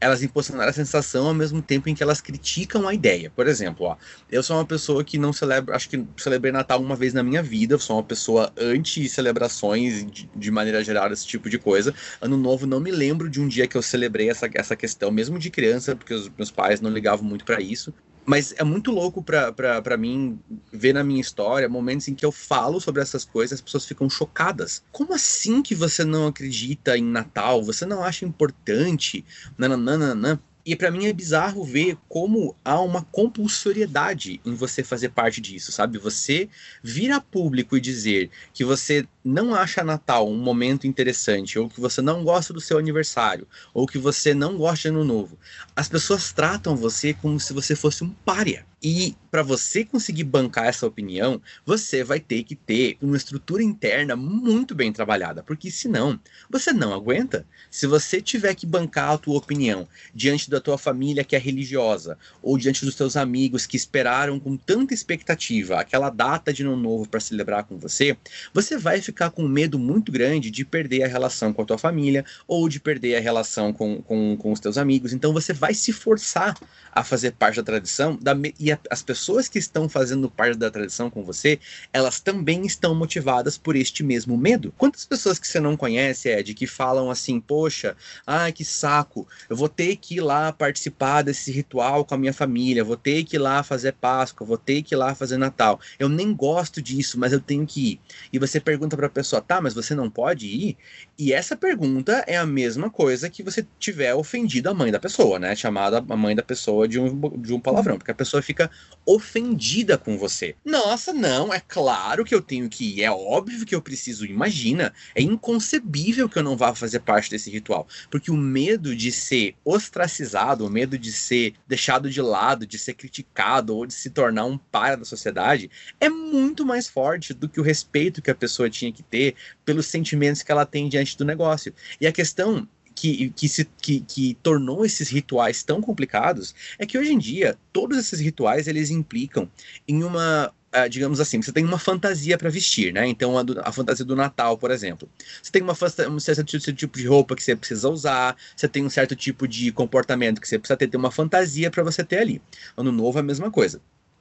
Elas impulsionaram a sensação ao mesmo tempo em que elas criticam a ideia. Por exemplo, ó, eu sou uma pessoa que não celebra, acho que celebrei Natal uma vez na minha vida, sou uma pessoa anti-celebrações de, de, maneira geral, esse tipo de coisa. Ano Novo, não me lembro de um dia que eu celebrei essa, essa questão, mesmo de criança, porque os meus pais não ligavam muito para isso. Mas é muito louco para mim ver na minha história momentos em que eu falo sobre essas coisas as pessoas ficam chocadas. Como assim que você não acredita em Natal? Você não acha importante? Nananana. E para mim é bizarro ver como há uma compulsoriedade em você fazer parte disso, sabe? Você vir a público e dizer que você não acha Natal um momento interessante, ou que você não gosta do seu aniversário, ou que você não gosta de Ano Novo, as pessoas tratam você como se você fosse um pária. E para você conseguir bancar essa opinião, você vai ter que ter uma estrutura interna muito bem trabalhada, porque senão você não aguenta. Se você tiver que bancar a tua opinião diante da tua família que é religiosa, ou diante dos teus amigos que esperaram com tanta expectativa aquela data de ano novo para celebrar com você, você vai ficar com medo muito grande de perder a relação com a tua família ou de perder a relação com, com, com os teus amigos. Então você vai se forçar a fazer parte da tradição da, e a, as pessoas que estão fazendo parte da tradição com você, elas também estão motivadas por este mesmo medo. Quantas pessoas que você não conhece, Ed, que falam assim, poxa, ai que saco, eu vou ter que ir lá participar desse ritual com a minha família, vou ter que ir lá fazer Páscoa, vou ter que ir lá fazer Natal. Eu nem gosto disso, mas eu tenho que ir. E você pergunta para a pessoa, tá, mas você não pode ir? E essa pergunta é a mesma coisa que você tiver ofendido a mãe da pessoa, né? Chamada a mãe da pessoa de um, de um palavrão, porque a pessoa fica ofendida com você. Nossa, não, é claro que eu tenho que ir, é óbvio que eu preciso, imagina, é inconcebível que eu não vá fazer parte desse ritual, porque o medo de ser ostracizado, o medo de ser deixado de lado, de ser criticado ou de se tornar um para da sociedade é muito mais forte do que o respeito que a pessoa tinha que ter pelos sentimentos que ela tem diante do negócio. E a questão que, que, se, que, que, tornou esses rituais tão complicados é que hoje em dia todos esses rituais eles implicam em uma Uh, digamos assim, você tem uma fantasia para vestir, né? Então, a, do, a, fantasia do Natal, por exemplo. Você tem uma, um certo tipo de roupa que você precisa usar, você tem um certo tipo de comportamento que você precisa ter, ter uma fantasia para você ter ali. Ano Novo é a mesma coisa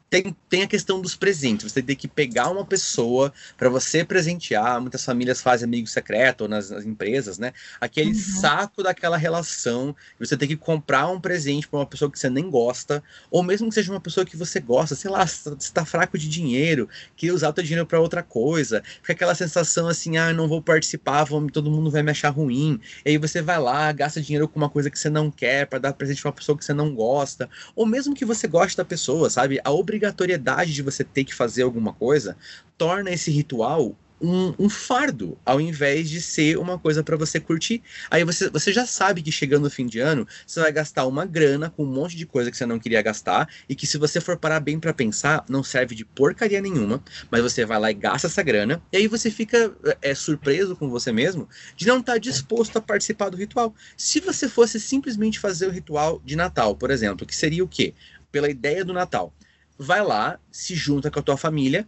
tem, tem a questão dos presentes. Você tem que pegar uma pessoa para você presentear. Muitas famílias fazem amigo secreto nas, nas empresas, né? Aquele uhum. saco daquela relação. Você tem que comprar um presente para uma pessoa que você nem gosta, ou mesmo que seja uma pessoa que você gosta, sei lá, você está fraco de dinheiro, quer usar o teu dinheiro para outra coisa. Fica aquela sensação assim, ah, não vou participar, vou, todo mundo vai me achar ruim. E aí você vai lá, gasta dinheiro com uma coisa que você não quer para dar presente para uma pessoa que você não gosta, ou mesmo que você goste da pessoa, sabe? A obrigação obrigatoriedade de você ter que fazer alguma coisa torna esse ritual um, um, fardo, ao invés de ser uma coisa para você curtir. Aí você, você já sabe que chegando no fim de ano, você vai gastar uma grana com um monte de coisa que você não queria gastar e que se você for parar bem para pensar, não serve de porcaria nenhuma, mas você vai lá e gasta essa grana, e aí você fica é, surpreso com você mesmo de não estar tá disposto a participar do ritual. Se você fosse simplesmente fazer o ritual de Natal, por exemplo, que seria o quê? Pela ideia do Natal vai lá, se junta com a tua família,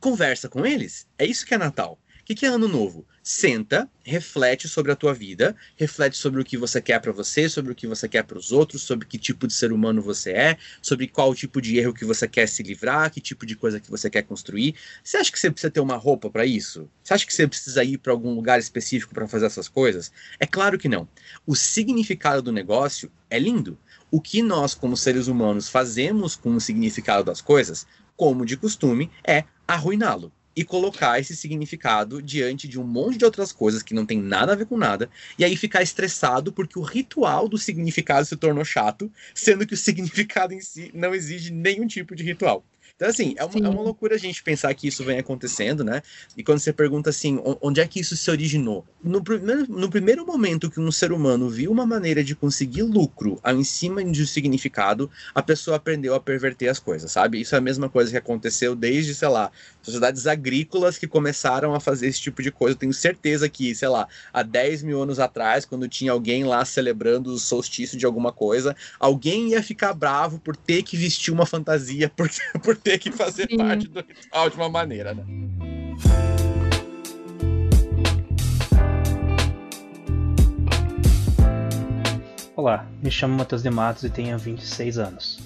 conversa com eles. É isso que é Natal. O que, que é Ano Novo? Senta, reflete sobre a tua vida, reflete sobre o que você quer para você, sobre o que você quer para os outros, sobre que tipo de ser humano você é, sobre qual tipo de erro que você quer se livrar, que tipo de coisa que você quer construir. Você acha que você precisa ter uma roupa para isso? Você acha que você precisa ir para algum lugar específico para fazer essas coisas? É claro que não. O significado do negócio é lindo o que nós, como seres humanos, fazemos com o significado das coisas, como de costume, é arruiná-lo e colocar esse significado diante de um monte de outras coisas que não tem nada a ver com nada, e aí ficar estressado porque o ritual do significado se tornou chato, sendo que o significado em si não exige nenhum tipo de ritual. Então, assim, é uma, é uma, loucura a gente pensar que isso vem acontecendo, né? E quando você pergunta assim, onde é que isso se originou? No, no primeiro momento que um ser humano viu uma maneira de conseguir lucro em cima de um significado, a pessoa aprendeu a perverter as coisas, sabe? Isso é a mesma coisa que aconteceu desde, sei lá, sociedades agrícolas que começaram a fazer esse tipo de coisa. Eu tenho certeza que, sei lá, há 10 mil anos atrás, quando tinha alguém lá celebrando o solstício de alguma coisa, alguém ia ficar bravo por ter que vestir uma fantasia, por, por ter que fazer Sim. parte do ritual de uma maneira, né? Olá, me chamo Matheus de Matos e tenho 26 anos.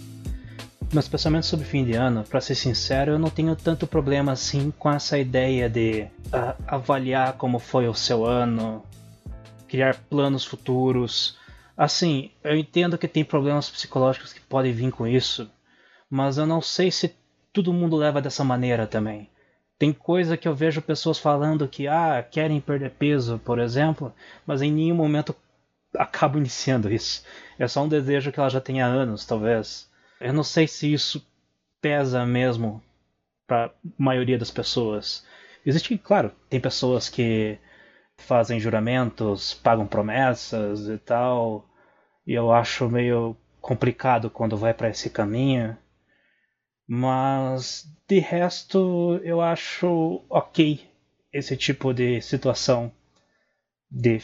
Meus pensamentos sobre fim de ano, para ser sincero, eu não tenho tanto problema assim com essa ideia de uh, avaliar como foi o seu ano, criar planos futuros. Assim, eu entendo que tem problemas psicológicos que podem vir com isso, mas eu não sei se todo mundo leva dessa maneira também. Tem coisa que eu vejo pessoas falando que ah, querem perder peso, por exemplo, mas em nenhum momento acabo iniciando isso. É só um desejo que ela já tem há anos, talvez. Eu não sei se isso pesa mesmo para a maioria das pessoas. Existe, claro, tem pessoas que fazem juramentos, pagam promessas e tal, e eu acho meio complicado quando vai para esse caminho. Mas de resto eu acho ok esse tipo de situação de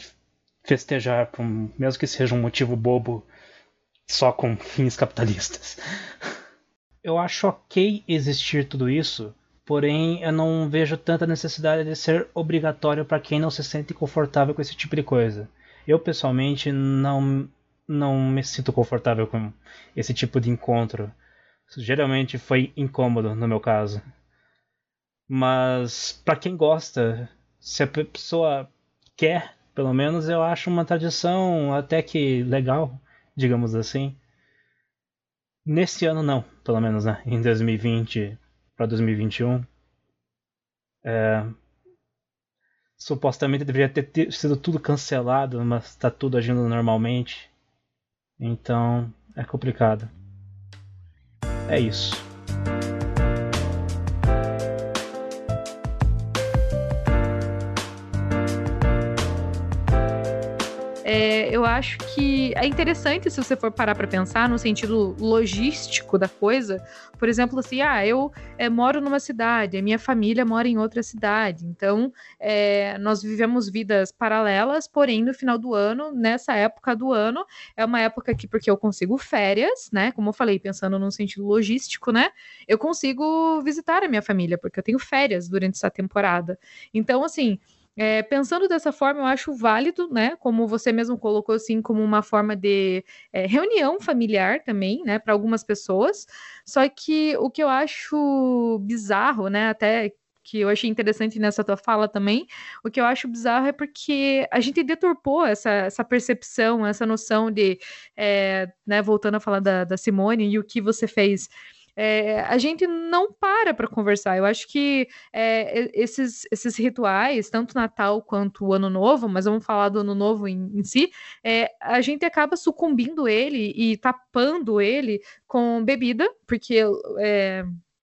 festejar, mesmo que seja um motivo bobo, só com fins capitalistas. Eu acho ok existir tudo isso, porém eu não vejo tanta necessidade de ser obrigatório para quem não se sente confortável com esse tipo de coisa. Eu pessoalmente não, não me sinto confortável com esse tipo de encontro. Geralmente foi incômodo no meu caso. Mas para quem gosta, se a pessoa quer, pelo menos eu acho uma tradição até que legal, digamos assim. Nesse ano não, pelo menos, né? Em 2020 para 2021. É... supostamente deveria ter sido tudo cancelado, mas está tudo agindo normalmente. Então é complicado. É isso. Acho que é interessante se você for parar para pensar no sentido logístico da coisa. Por exemplo, assim, ah, eu é, moro numa cidade, a minha família mora em outra cidade. Então, é, nós vivemos vidas paralelas, porém, no final do ano, nessa época do ano, é uma época que, porque eu consigo férias, né? Como eu falei, pensando num sentido logístico, né? Eu consigo visitar a minha família, porque eu tenho férias durante essa temporada. Então, assim é, pensando dessa forma, eu acho válido, né? Como você mesmo colocou, assim, como uma forma de é, reunião familiar também, né? Para algumas pessoas. Só que o que eu acho bizarro, né? Até que eu achei interessante nessa tua fala também, o que eu acho bizarro é porque a gente deturpou essa, essa percepção, essa noção de, é, né, voltando a falar da, da Simone e o que você fez é, a gente não para para conversar. Eu acho que é, esses, esses rituais, tanto Natal quanto o Ano Novo, mas vamos falar do Ano Novo em, em si, é, a gente acaba sucumbindo ele e tapando ele com bebida, porque é,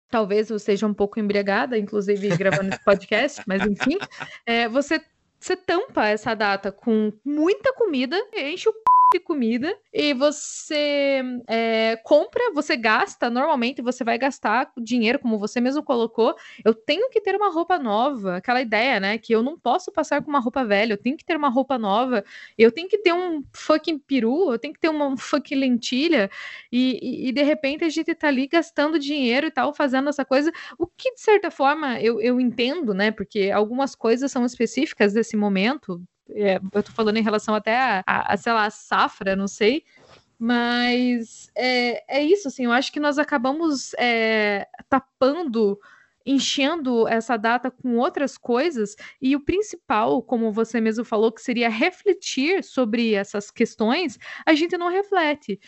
talvez eu seja um pouco embriagada, inclusive gravando esse podcast, mas enfim, é, você, você tampa essa data com muita comida, enche o comida e você é, compra, você gasta, normalmente você vai gastar dinheiro, como você mesmo colocou. Eu tenho que ter uma roupa nova, aquela ideia, né? Que eu não posso passar com uma roupa velha, eu tenho que ter uma roupa nova, eu tenho que ter um fucking peru, eu tenho que ter uma fucking lentilha, e, e, e de repente a gente tá ali gastando dinheiro e tal, fazendo essa coisa, o que de certa forma eu, eu entendo, né? Porque algumas coisas são específicas desse momento, é, eu tô falando em relação até a, a, a, sei lá, a safra, não sei. Mas é, é isso, assim, eu acho que nós acabamos é, tapando enchendo essa data com outras coisas, e o principal, como você mesmo falou, que seria refletir sobre essas questões, a gente não reflete.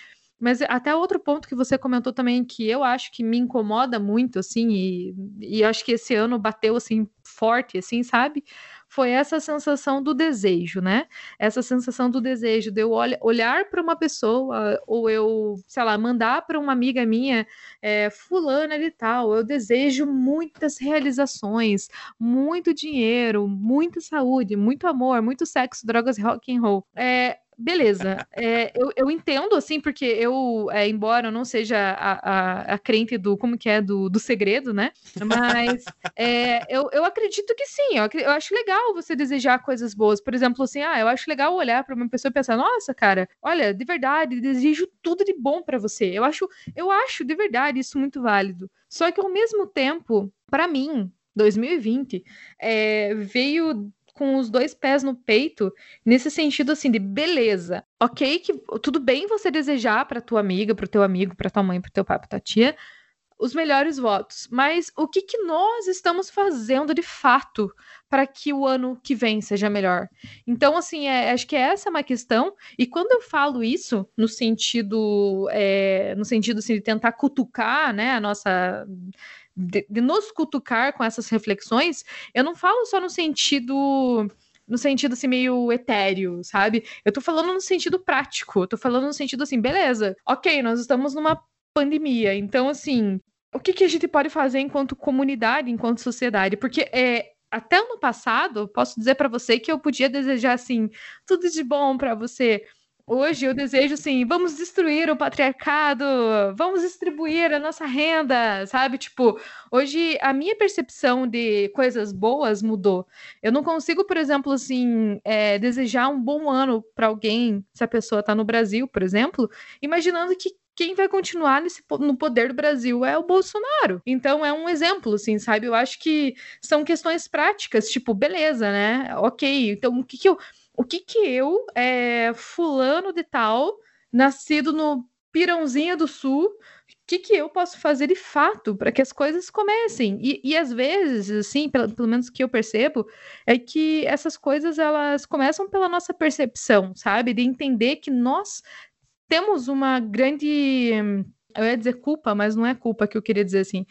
Mas até outro ponto que você comentou também, que eu acho que me incomoda muito, assim, e, e acho que esse ano bateu, assim, forte, assim, sabe? foi essa sensação do desejo, né? Essa sensação do desejo de eu olhar para uma pessoa ou eu, sei lá, mandar para uma amiga minha, é, fulana de tal, eu desejo muitas realizações, muito dinheiro, muita saúde, muito amor, muito sexo, drogas, rock and roll. É, beleza. É, eu, eu entendo, assim, porque eu, é, embora eu não seja a, a, a, crente do, como que é, do, do segredo, né? Mas é, eu, eu acredito que sim. Eu, eu acho legal você desejar coisas boas. Por exemplo, assim, ah, eu acho legal olhar para uma pessoa e pensar, nossa, cara, olha, de verdade, desejo tudo de bom para você. Eu acho, eu acho de verdade isso muito válido. Só que ao mesmo tempo, para mim, 2020 é, veio com os dois pés no peito, nesse sentido assim de beleza. OK que tudo bem você desejar para tua amiga, para o teu amigo, para tua mãe, para teu pai, para tua tia, os melhores votos. Mas o que, que nós estamos fazendo de fato para que o ano que vem seja melhor? Então, assim, é, acho que essa é uma questão. E quando eu falo isso, no sentido, é, no sentido assim, de tentar cutucar né, a nossa de, de nos cutucar com essas reflexões, eu não falo só no sentido no sentido assim meio etéreo, sabe? Eu tô falando no sentido prático, eu tô falando no sentido assim, beleza, ok, nós estamos numa pandemia, então assim, o que, que a gente pode fazer enquanto comunidade, enquanto sociedade? Porque é, até ano passado, posso dizer para você que eu podia desejar assim, tudo de bom para você, Hoje eu desejo assim, vamos destruir o patriarcado, vamos distribuir a nossa renda, sabe? Tipo, hoje a minha percepção de coisas boas mudou. Eu não consigo, por exemplo, assim, é, desejar um bom ano para alguém, se a pessoa está no Brasil, por exemplo, imaginando que quem vai continuar nesse, no poder do Brasil é o Bolsonaro. Então é um exemplo, assim, sabe? Eu acho que são questões práticas, tipo, beleza, né? Ok, então o que, que eu o que que eu, é, fulano de tal, nascido no Pirãozinho do Sul, o que, que eu posso fazer de fato para que as coisas comecem? E, e às vezes, assim, pelo, pelo menos que eu percebo, é que essas coisas elas começam pela nossa percepção, sabe? De entender que nós temos uma grande. Eu ia dizer culpa, mas não é culpa que eu queria dizer assim.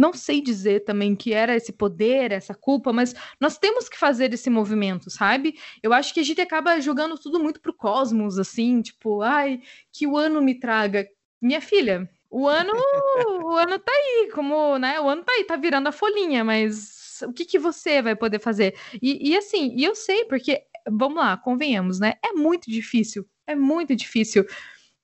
Não sei dizer também que era esse poder, essa culpa, mas nós temos que fazer esse movimento, sabe? Eu acho que a gente acaba jogando tudo muito pro cosmos, assim, tipo, ai, que o ano me traga. Minha filha, o ano, o ano tá aí, como, né? O ano tá aí, tá virando a folhinha, mas o que, que você vai poder fazer? E, e assim, e eu sei, porque, vamos lá, convenhamos, né? É muito difícil, é muito difícil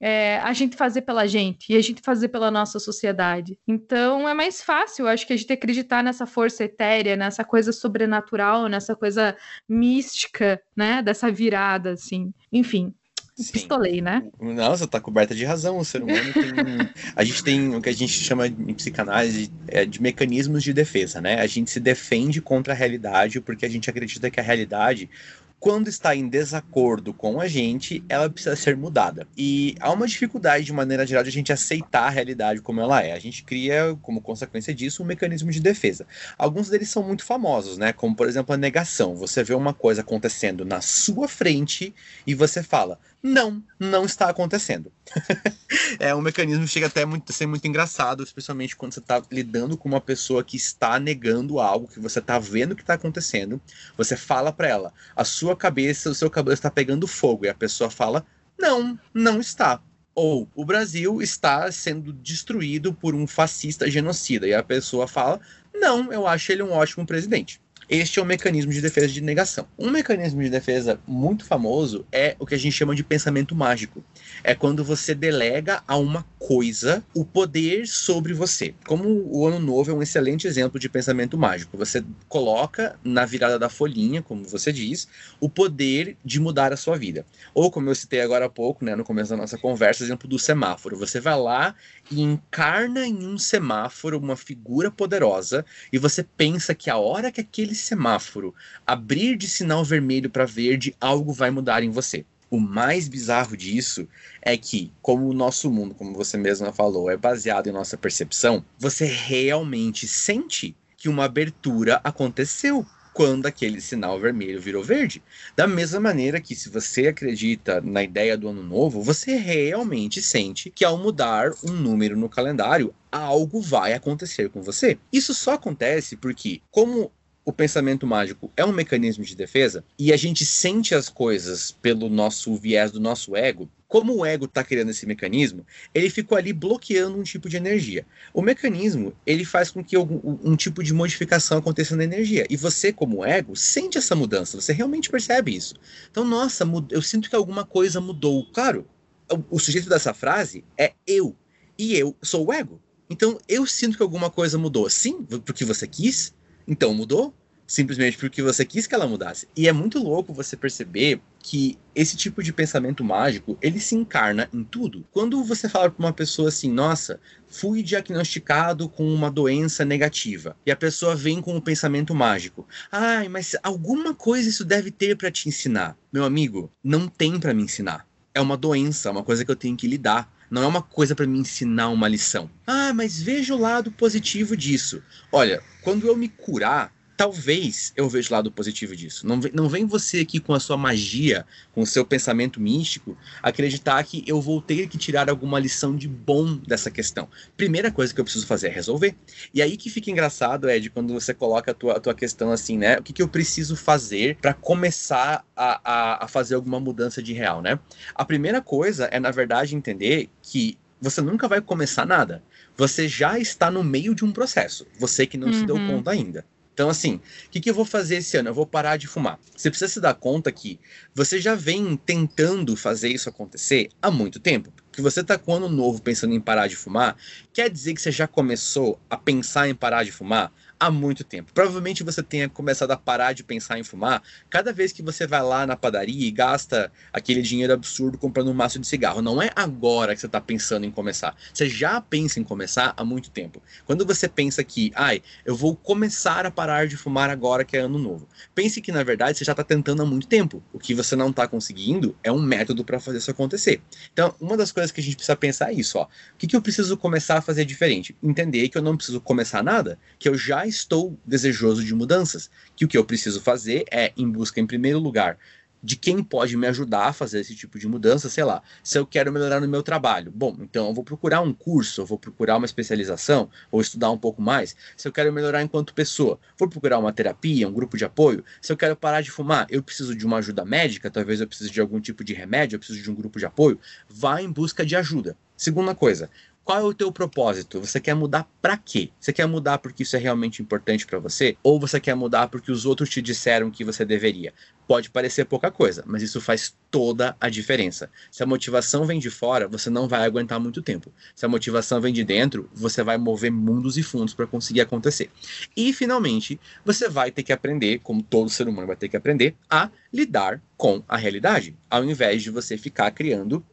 é, a gente fazer pela gente e a gente fazer pela nossa sociedade. Então é mais fácil, acho que a gente acreditar nessa força etérea, nessa coisa sobrenatural, nessa coisa mística, né? Dessa virada, assim. Enfim. Sim. Pistolei, né? Nossa, tá coberta de razão. O ser humano tem. a gente tem o que a gente chama em psicanálise é, de mecanismos de defesa, né? A gente se defende contra a realidade porque a gente acredita que a realidade quando está em desacordo com a gente, ela precisa ser mudada. E há uma dificuldade, de maneira geral, de a gente aceitar a realidade como ela é. A gente cria, como consequência disso, um mecanismo de defesa. Alguns deles são muito famosos, né? Como, por exemplo, a negação. Você vê uma coisa acontecendo na sua frente e você fala: não, não está acontecendo. é um mecanismo que chega até a ser muito engraçado, especialmente quando você está lidando com uma pessoa que está negando algo que você está vendo que está acontecendo. Você fala para ela, a sua cabeça, o seu cabelo está pegando fogo, e a pessoa fala, não, não está. Ou o Brasil está sendo destruído por um fascista genocida, e a pessoa fala, não, eu acho ele um ótimo presidente. Este é o mecanismo de defesa de negação. Um mecanismo de defesa muito famoso é o que a gente chama de pensamento mágico. É quando você delega a uma coisa o poder sobre você. Como o ano novo é um excelente exemplo de pensamento mágico. Você coloca na virada da folhinha, como você diz, o poder de mudar a sua vida. Ou como eu citei agora há pouco, né, no começo da nossa conversa, exemplo do semáforo. Você vai lá e encarna em um semáforo uma figura poderosa e você pensa que a hora que aquele semáforo abrir de sinal vermelho para verde, algo vai mudar em você. O mais bizarro disso é que, como o nosso mundo, como você mesma falou, é baseado em nossa percepção, você realmente sente que uma abertura aconteceu quando aquele sinal vermelho virou verde. Da mesma maneira que, se você acredita na ideia do ano novo, você realmente sente que, ao mudar um número no calendário, algo vai acontecer com você. Isso só acontece porque, como o pensamento mágico é um mecanismo de defesa e a gente sente as coisas pelo nosso viés do nosso ego, como o ego está criando esse mecanismo, ele ficou ali bloqueando um tipo de energia. O mecanismo ele faz com que algum, um tipo de modificação aconteça na energia. E você, como ego, sente essa mudança. Você realmente percebe isso. Então, nossa, eu sinto que alguma coisa mudou. Claro, o, o sujeito dessa frase é eu. E eu sou o ego. Então, eu sinto que alguma coisa mudou. Sim, porque você quis. Então mudou? Simplesmente porque você quis que ela mudasse. E é muito louco você perceber que esse tipo de pensamento mágico, ele se encarna em tudo. Quando você fala para uma pessoa assim, nossa, fui diagnosticado com uma doença negativa, e a pessoa vem com o um pensamento mágico, ai, mas alguma coisa isso deve ter para te ensinar. Meu amigo, não tem para me ensinar. É uma doença, uma coisa que eu tenho que lidar. Não é uma coisa para me ensinar uma lição. Ah, mas veja o lado positivo disso. Olha, quando eu me curar, talvez eu veja o lado positivo disso. Não vem, não vem você aqui com a sua magia, com o seu pensamento místico, acreditar que eu vou ter que tirar alguma lição de bom dessa questão. Primeira coisa que eu preciso fazer é resolver. E aí que fica engraçado, Ed, quando você coloca a tua, a tua questão assim, né? O que, que eu preciso fazer para começar a, a, a fazer alguma mudança de real, né? A primeira coisa é, na verdade, entender que você nunca vai começar nada. Você já está no meio de um processo. Você que não uhum. se deu uhum. conta ainda. Então, assim, o que, que, eu vou fazer esse ano? Eu vou parar de fumar. Você precisa se dar conta que você já vem tentando fazer isso acontecer há muito tempo. Que você está com ano novo pensando em parar de fumar, quer dizer que você já começou a pensar em parar de fumar há muito tempo. Provavelmente você tenha começado a parar de pensar em fumar cada vez que você vai lá na padaria e gasta aquele dinheiro absurdo comprando um maço de cigarro. Não é agora que você está pensando em começar. Você já pensa em começar há muito tempo. Quando você pensa que, ai, eu vou começar a parar de fumar agora que é ano novo. Pense que na verdade você já está tentando há muito tempo. O que você não está conseguindo é um método para fazer isso acontecer. Então, uma das coisas que a gente precisa pensar é isso, ó. O que, que eu preciso começar a fazer diferente? Entender que eu não preciso começar nada, que eu já estou desejoso de mudanças, que o que eu preciso fazer é, em busca, em primeiro lugar, de quem pode me ajudar a fazer esse tipo de mudança, sei lá. Se eu quero melhorar no meu trabalho, bom, então eu vou procurar um curso, eu vou procurar uma especialização, ou estudar um pouco mais. Se eu quero melhorar enquanto pessoa, vou procurar uma terapia, um grupo de apoio. Se eu quero parar de fumar, eu preciso de uma ajuda médica, talvez eu precise de algum tipo de remédio, eu preciso de um grupo de apoio. Vá em busca de ajuda. Segunda coisa, qual é o teu propósito? Você quer mudar para quê? Você quer mudar porque isso é realmente importante para você? Ou você quer mudar porque os outros te disseram que você deveria? Pode parecer pouca coisa, mas isso faz toda a diferença. Se a motivação vem de fora, você não vai aguentar muito tempo. Se a motivação vem de dentro, você vai mover mundos e fundos para conseguir acontecer. E finalmente, você vai ter que aprender, como todo ser humano vai ter que aprender, a lidar com a realidade, ao invés de você ficar criando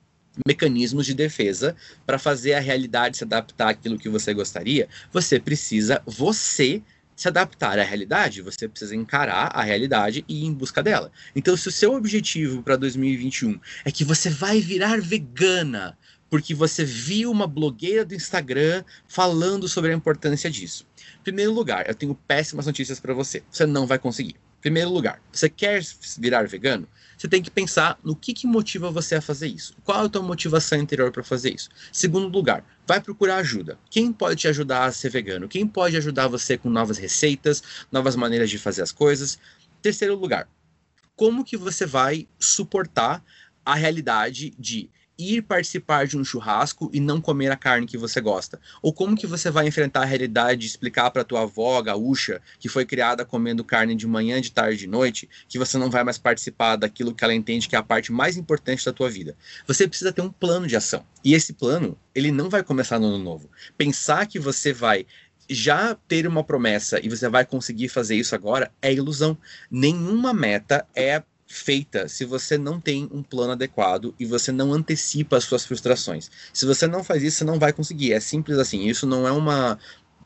mecanismos de defesa para fazer a realidade se adaptar àquilo que você gostaria, você precisa você se adaptar à realidade, você precisa encarar a realidade e ir em busca dela. Então, se o seu objetivo para 2021 é que você vai virar vegana, porque você viu uma blogueira do Instagram falando sobre a importância disso. Em primeiro lugar, eu tenho péssimas notícias para você. Você não vai conseguir. Em primeiro lugar, você quer virar vegano? Você tem que pensar no que, que motiva você a fazer isso. Qual é a tua motivação interior para fazer isso? Segundo lugar, vai procurar ajuda. Quem pode te ajudar a ser vegano? Quem pode ajudar você com novas receitas, novas maneiras de fazer as coisas? Terceiro lugar, como que você vai suportar a realidade de ir participar de um churrasco e não comer a carne que você gosta? Ou como que você vai enfrentar a realidade de explicar para tua avó gaúcha, que foi criada comendo carne de manhã, de tarde, de noite, que você não vai mais participar daquilo que ela entende que é a parte mais importante da tua vida? Você precisa ter um plano de ação. E esse plano, ele não vai começar no ano novo. Pensar que você vai já ter uma promessa e você vai conseguir fazer isso agora é ilusão. Nenhuma meta é feita se você não tem um plano adequado e você não antecipa as suas frustrações. Se você não faz isso, você não vai conseguir. É simples assim. Isso não é uma,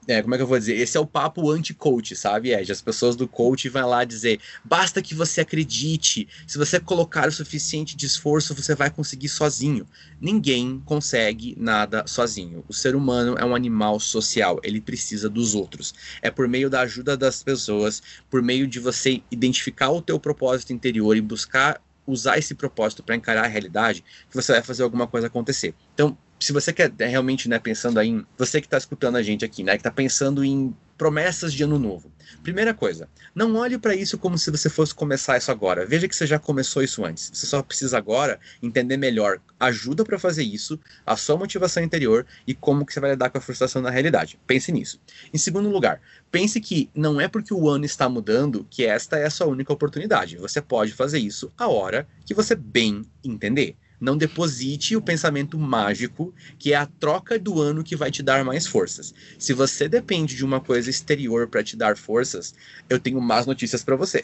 é, como é que eu vou dizer? Esse é o papo anti-coach, sabe, Ed? As pessoas do coach vão lá dizer: basta que você acredite, se você colocar o suficiente de esforço, você vai conseguir sozinho. Ninguém consegue nada sozinho. O ser humano é um animal social, ele precisa dos outros. É por meio da ajuda das pessoas, por meio de você identificar o teu propósito interior e buscar usar esse propósito para encarar a realidade, que você vai fazer alguma coisa acontecer. Então, se você quer é, realmente, né, pensando aí, em, você que está escutando a gente aqui, né, que está pensando em promessas de ano novo. Primeira coisa, não olhe para isso como se você fosse começar isso agora. Veja que você já começou isso antes. Você só precisa agora entender melhor ajuda para fazer isso, a sua motivação interior e como que você vai lidar com a frustração na realidade. Pense nisso. Em segundo lugar, pense que não é porque o ano está mudando que esta é a sua única oportunidade. Você pode fazer isso a hora que você bem entender. Não deposite o pensamento mágico, que é a troca do ano que vai te dar mais forças. Se você depende de uma coisa exterior para te dar forças, eu tenho más notícias para você.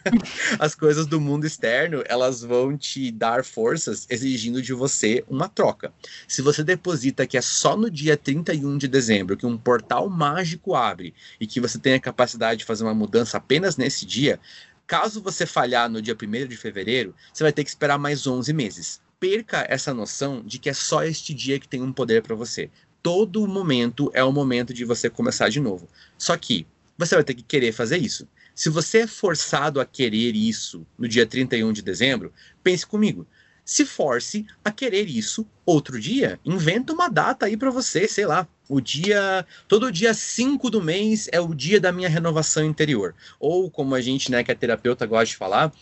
As coisas do mundo externo, elas vão te dar forças exigindo de você uma troca. Se você deposita que é só no dia 31 de dezembro que um portal mágico abre e que você tem a capacidade de fazer uma mudança apenas nesse dia, Caso você falhar no dia 1 de fevereiro, você vai ter que esperar mais 11 meses perca essa noção de que é só este dia que tem um poder para você. Todo momento é o momento de você começar de novo. Só que você vai ter que querer fazer isso. Se você é forçado a querer isso no dia 31 de dezembro, pense comigo. Se force a querer isso outro dia. Inventa uma data aí para você, sei lá. O dia. Todo dia 5 do mês é o dia da minha renovação interior. Ou, como a gente, né, que é terapeuta, gosta de falar,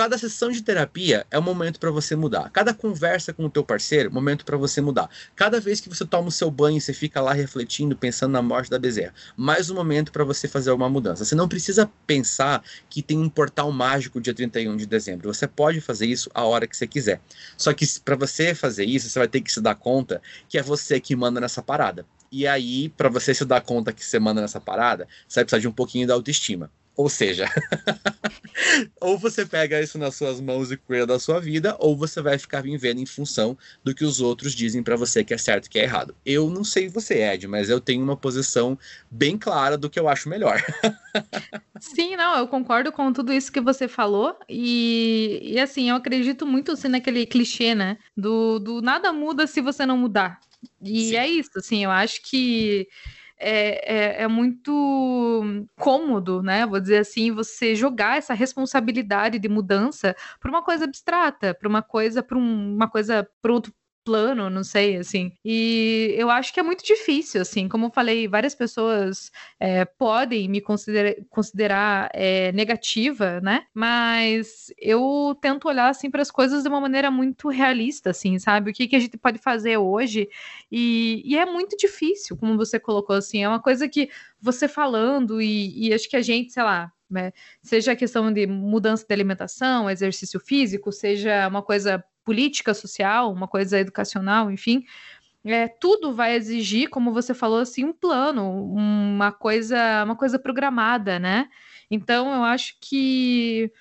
cada sessão de terapia é um momento para você mudar. Cada conversa com o teu parceiro, momento para você mudar. Cada vez que você toma o seu banho, você fica lá refletindo, pensando na morte da Bezerra. Mais um momento para você fazer uma mudança. Você não precisa pensar que tem um portal mágico dia 31 de dezembro. Você pode fazer isso a hora que você quiser. Só que para você fazer isso, você vai ter que se dar conta que é você que manda nessa parada. E aí, para você se dar conta que você manda nessa parada, você vai precisar de um pouquinho da autoestima. Ou seja, ou você pega isso nas suas mãos e cuida da sua vida, ou você vai ficar vivendo em função do que os outros dizem para você que é certo e que é errado. Eu não sei você, Ed, mas eu tenho uma posição bem clara do que eu acho melhor. Sim, não, eu concordo com tudo isso que você falou. E, e assim, eu acredito muito assim, naquele clichê, né? Do, do nada muda se você não mudar. E Sim. é isso, assim, eu acho que é, é, é, muito cômodo, né? Vou dizer assim, você jogar essa responsabilidade de mudança para uma coisa abstrata, para uma coisa, para um, uma coisa para outro plano, não sei, assim. E eu acho que é muito difícil, assim. Como eu falei, várias pessoas é, podem me considerar, é, negativa, né? Mas eu tento olhar, assim, para as coisas de uma maneira muito realista, assim, sabe? O que, que a gente pode fazer hoje. E, e é muito difícil, como você colocou, assim. É uma coisa que você falando e, e acho que a gente, sei lá, né? Seja a questão de mudança de alimentação, exercício físico, seja uma coisa política social, uma coisa educacional, enfim, é, tudo vai exigir, como você falou, assim, um plano, uma coisa, uma coisa programada, né? Então, eu acho que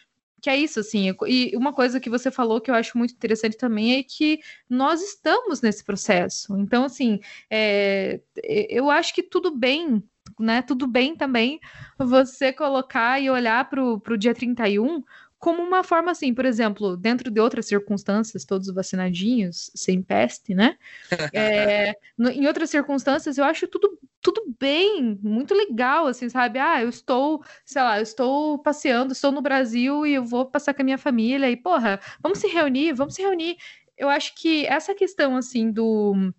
que é isso, assim. E uma coisa que você falou que eu acho muito interessante também é que nós estamos nesse processo. Então, assim, é, eu acho que tudo bem, né? Tudo bem também você colocar e olhar para o dia 31 como uma forma assim, por exemplo, dentro de outras circunstâncias, todos vacinadinhos, sem peste, né? É, no, em outras circunstâncias, eu acho tudo, tudo bem, muito legal, assim, sabe? Ah, eu estou, sei lá, eu estou passeando, estou no Brasil e eu vou passar com a minha família e, porra, vamos se reunir, vamos se reunir. Eu acho que essa questão, assim, do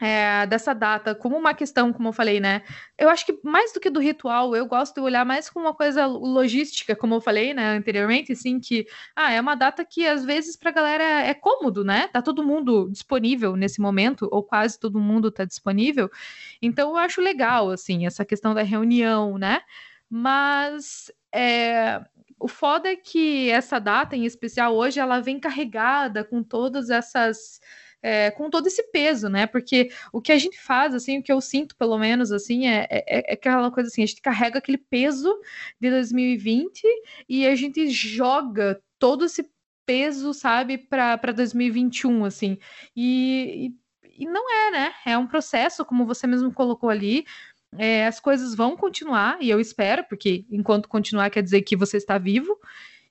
é, dessa data como uma questão, como eu falei, né? Eu acho que mais do que do ritual, eu gosto de olhar mais como uma coisa logística, como eu falei, né, anteriormente, assim, que ah, é uma data que às vezes pra galera é cômodo, né? Tá todo mundo disponível nesse momento, ou quase todo mundo tá disponível. Então eu acho legal, assim, essa questão da reunião, né? Mas é, o foda é que essa data em especial hoje ela vem carregada com todas essas é, com todo esse peso, né? Porque o que a gente faz, assim, o que eu sinto, pelo menos, assim, é, é, é aquela coisa assim, a gente carrega aquele peso de 2020 e a gente joga todo esse peso, sabe, para 2021, assim. E, e, e não é, né? É um processo, como você mesmo colocou ali. É, as coisas vão continuar, e eu espero, porque enquanto continuar quer dizer que você está vivo.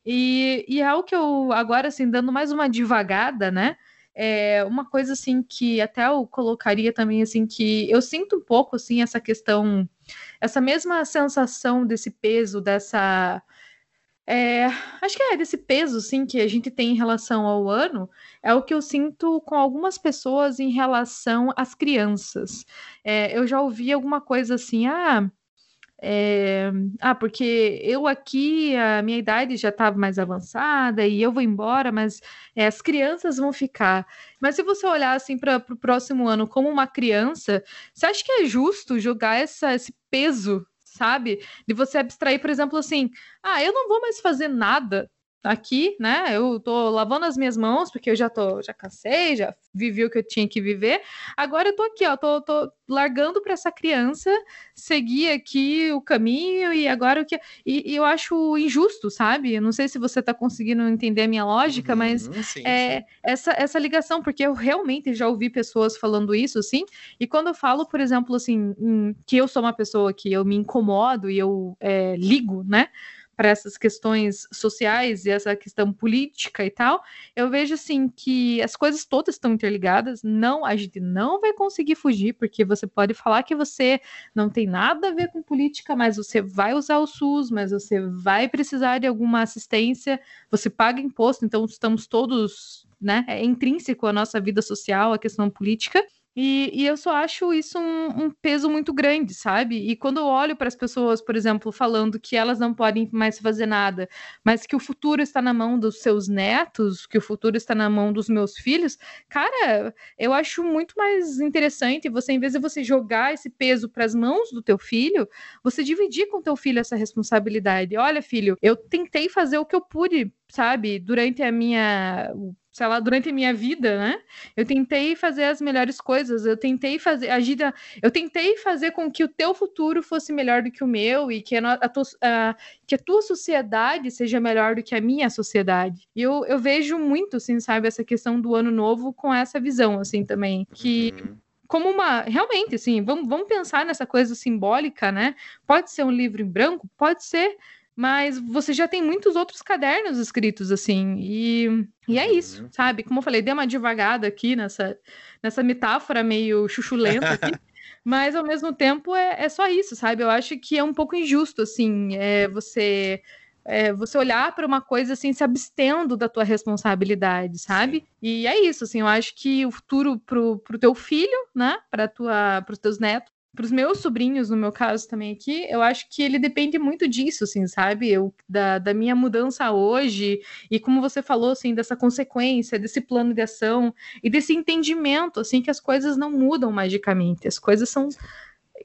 E, e é algo que eu, agora, assim, dando mais uma devagada, né? É uma coisa assim que até eu colocaria também assim que eu sinto um pouco assim essa questão, essa mesma sensação desse peso, dessa é, acho que é desse peso, sim, que a gente tem em relação ao ano, é o que eu sinto com algumas pessoas em relação às crianças. É, eu já ouvi alguma coisa assim, ah, é, ah, porque eu aqui, a minha idade já estava mais avançada e eu vou embora, mas é, as crianças vão ficar. Mas se você olhar assim para o próximo ano como uma criança, você acha que é justo jogar essa, esse peso, sabe? De você abstrair, por exemplo, assim, ah, eu não vou mais fazer nada aqui, né? Eu tô lavando as minhas mãos, porque eu já tô, já cansei, já vivi o que eu tinha que viver. Agora eu tô aqui, ó, tô, tô largando para essa criança seguir aqui o caminho e agora o que. E, e, eu acho injusto, sabe? Eu não sei se você tá conseguindo entender a minha lógica, uhum, mas sim, é sim. Essa, essa ligação, porque eu realmente já ouvi pessoas falando isso, assim, e quando eu falo, por exemplo, assim, que eu sou uma pessoa que eu me incomodo e eu é, ligo, né? Para essas questões sociais e essa questão política e tal, eu vejo assim que as coisas todas estão interligadas. Não, a gente não vai conseguir fugir, porque você pode falar que você não tem nada a ver com política, mas você vai usar o SUS, mas você vai precisar de alguma assistência, você paga imposto, então estamos todos, né? É intrínseco à nossa vida social, a questão política. E, e, eu só acho isso um, um, peso muito grande, sabe? E quando eu olho para as pessoas, por exemplo, falando que elas não podem mais fazer nada, mas que o futuro está na mão dos seus netos, que o futuro está na mão dos meus filhos, cara, eu acho muito mais interessante você, em vez de você jogar esse peso para as mãos do teu filho, você dividir com teu filho essa responsabilidade. Olha, filho, eu tentei fazer o que eu pude, sabe, durante a minha sei lá, durante a minha vida, né? Eu tentei fazer as melhores coisas, eu tentei fazer agir, eu tentei fazer com que o teu futuro fosse melhor do que o meu e que a, a, a, que a tua sociedade seja melhor do que a minha sociedade. E eu, eu vejo muito, assim, sabe, essa questão do ano novo com essa visão, assim, também, que uhum como uma. Realmente, assim, vamos, vamos pensar nessa coisa simbólica, né? Pode ser um livro em branco, pode ser, mas você já tem muitos outros cadernos escritos, assim, e, e é isso, uhum. sabe? Como eu falei, dei uma devagada aqui nessa, nessa metáfora meio chuchulenta aqui, Mas ao mesmo tempo é, é só isso, sabe? Eu acho que é um pouco injusto, assim, é, você é, você olhar para uma coisa assim, se abstendo da tua responsabilidade, sabe? Sim. E é isso, assim, eu acho que o futuro pro, pro teu filho, né, para tua, pros teus netos, para os meus sobrinhos, no meu caso também aqui, eu acho que ele depende muito disso, assim, sabe? Eu, da, da minha mudança hoje, e como você falou, assim, dessa consequência, desse plano de ação, e desse entendimento, assim, que as coisas não mudam magicamente, as coisas são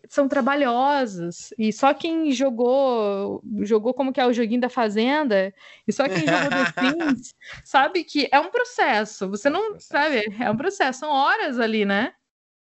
são trabalhosas. E só quem jogou, jogou como que é o joguinho da Fazenda, e só quem jogou The Sims, sabe que é um processo. Você não, sabe, é um processo, são horas ali, né?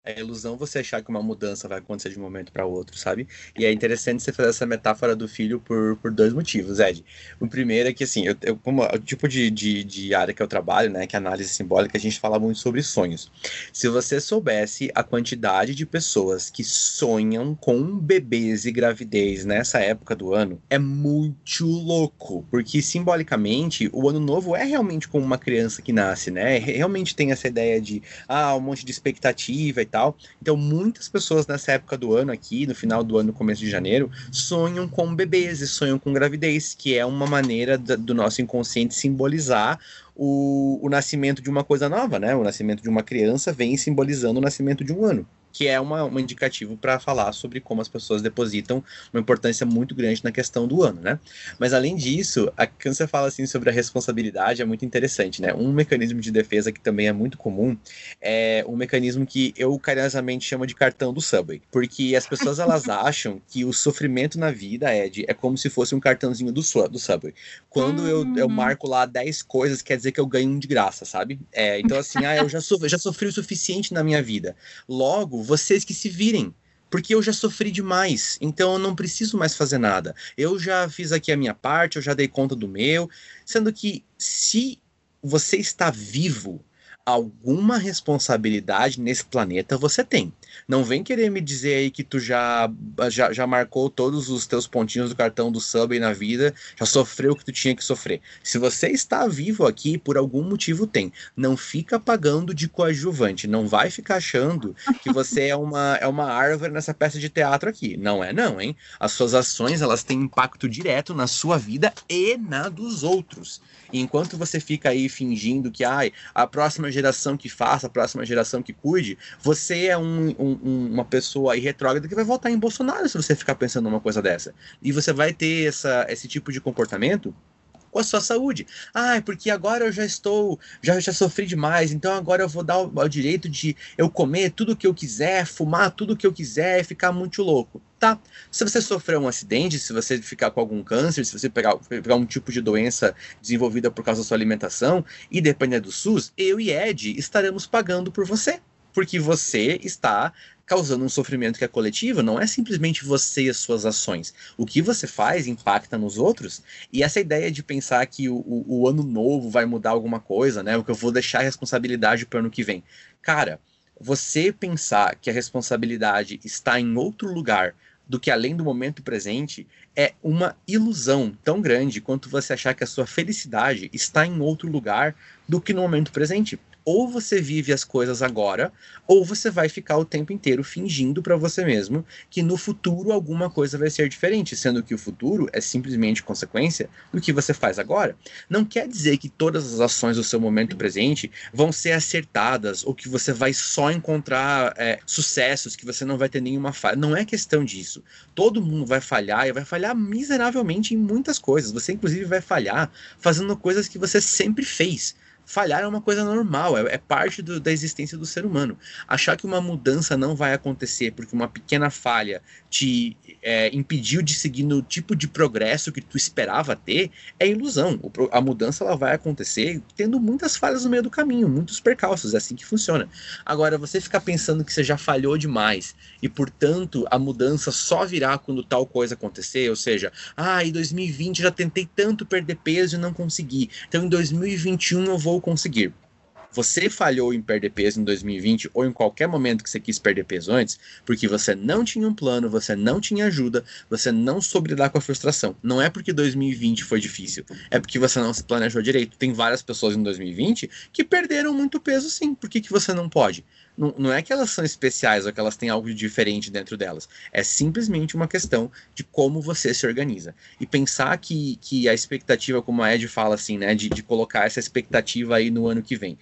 É ilusão você achar que uma mudança vai acontecer de um momento para outro, sabe? E é interessante você fazer essa metáfora do filho por, por dois motivos, Ed. O primeiro é que, assim, eu, eu como o tipo de, de, de, área que eu trabalho, né, que é análise simbólica, a gente fala muito sobre sonhos. Se você soubesse a quantidade de pessoas que sonham com bebês e gravidez nessa época do ano, é muito louco, porque simbolicamente o ano novo é realmente como uma criança que nasce, né? Realmente tem essa ideia de, ah, um monte de expectativa tal. Então, muitas pessoas nessa época do ano aqui, no final do ano, começo de janeiro, sonham com bebês e sonham com gravidez, que é uma maneira do nosso inconsciente simbolizar o, o nascimento de uma coisa nova, né? O nascimento de uma criança vem simbolizando o nascimento de um ano que é uma, um indicativo para falar sobre como as pessoas depositam uma importância muito grande na questão do ano, né? Mas além disso, a, quando você fala assim sobre a responsabilidade, é muito interessante, né? Um mecanismo de defesa que também é muito comum é um mecanismo que eu carinhosamente chamo de cartão do Subway, porque as pessoas elas acham que o sofrimento na vida, Ed, é como se fosse um cartãozinho do, do Subway. Quando eu, eu hum. marco lá 10 coisas, quer dizer que eu ganho um de graça, sabe? É, então assim, ah, eu já, sofri, já sofri o suficiente na minha vida. Logo, vocês que se virem. Porque eu já sofri demais, então eu não preciso mais fazer nada. Eu já fiz aqui a minha parte, eu já dei conta do meu. Sendo que se você está vivo, alguma responsabilidade nesse planeta você tem. Não vem querer me dizer aí que tu já, já, já marcou todos os teus pontinhos do cartão do Subway na vida, já sofreu o que tu tinha que sofrer. Se você está vivo aqui, por algum motivo tem. Não fica pagando de coadjuvante. Não vai ficar achando que você é uma, é uma árvore nessa peça de teatro aqui. Não é não, hein? As suas ações, elas têm impacto direto na sua vida e na dos outros. E enquanto você fica aí fingindo que ai, a próxima geração que faça, a próxima geração que cuide, você é um, um, uma pessoa retrógrada que vai votar em Bolsonaro se você ficar pensando numa coisa dessa. E você vai ter essa, esse tipo de comportamento com a sua saúde. Ah, porque agora eu já estou, já, já sofri demais, então agora eu vou dar o, o direito de eu comer tudo que eu quiser, fumar tudo que eu quiser e ficar muito louco. Tá. Se você sofrer um acidente, se você ficar com algum câncer, se você pegar, pegar um tipo de doença desenvolvida por causa da sua alimentação e depender do SUS, eu e Ed estaremos pagando por você porque você está causando um sofrimento que é coletivo, não é simplesmente você e as suas ações. O que você faz impacta nos outros, e essa ideia de pensar que o, o, o ano novo vai mudar alguma coisa, né? O que eu vou deixar a responsabilidade para o ano que vem. Cara, você pensar que a responsabilidade está em outro lugar do que além do momento presente é uma ilusão tão grande quanto você achar que a sua felicidade está em outro lugar do que no momento presente ou você vive as coisas agora, ou você vai ficar o tempo inteiro fingindo para você mesmo que no futuro alguma coisa vai ser diferente, sendo que o futuro é simplesmente consequência do que você faz agora. Não quer dizer que todas as ações do seu momento presente vão ser acertadas ou que você vai só encontrar é, sucessos, que você não vai ter nenhuma falha. Não é questão disso. Todo mundo vai falhar e vai falhar miseravelmente em muitas coisas. Você, inclusive, vai falhar fazendo coisas que você sempre fez falhar é uma coisa normal, é, é parte do, da existência do ser humano. Achar que uma mudança não vai acontecer porque uma pequena falha te é, impediu de seguir no tipo de progresso que tu esperava ter é ilusão. O, a mudança ela vai acontecer tendo muitas falhas no meio do caminho, muitos percalços, é assim que funciona. Agora, você ficar pensando que você já falhou demais e, portanto, a mudança só virá quando tal coisa acontecer, ou seja, ah, em 2020 já tentei tanto perder peso e não consegui, então em 2021 eu vou conseguir. Você falhou em perder peso em 2020 ou em qualquer momento que você quis perder peso antes, porque você não tinha um plano, você não tinha ajuda, você não soube lidar com a frustração. Não é porque 2020 foi difícil, é porque você não se planejou direito. Tem várias pessoas em 2020 que perderam muito peso sim. Por que, que você não pode? Não, não é que elas são especiais ou que elas têm algo diferente dentro delas. É simplesmente uma questão de como você se organiza. E pensar que, que a expectativa, como a Ed fala assim, né, de, de colocar essa expectativa aí no ano que vem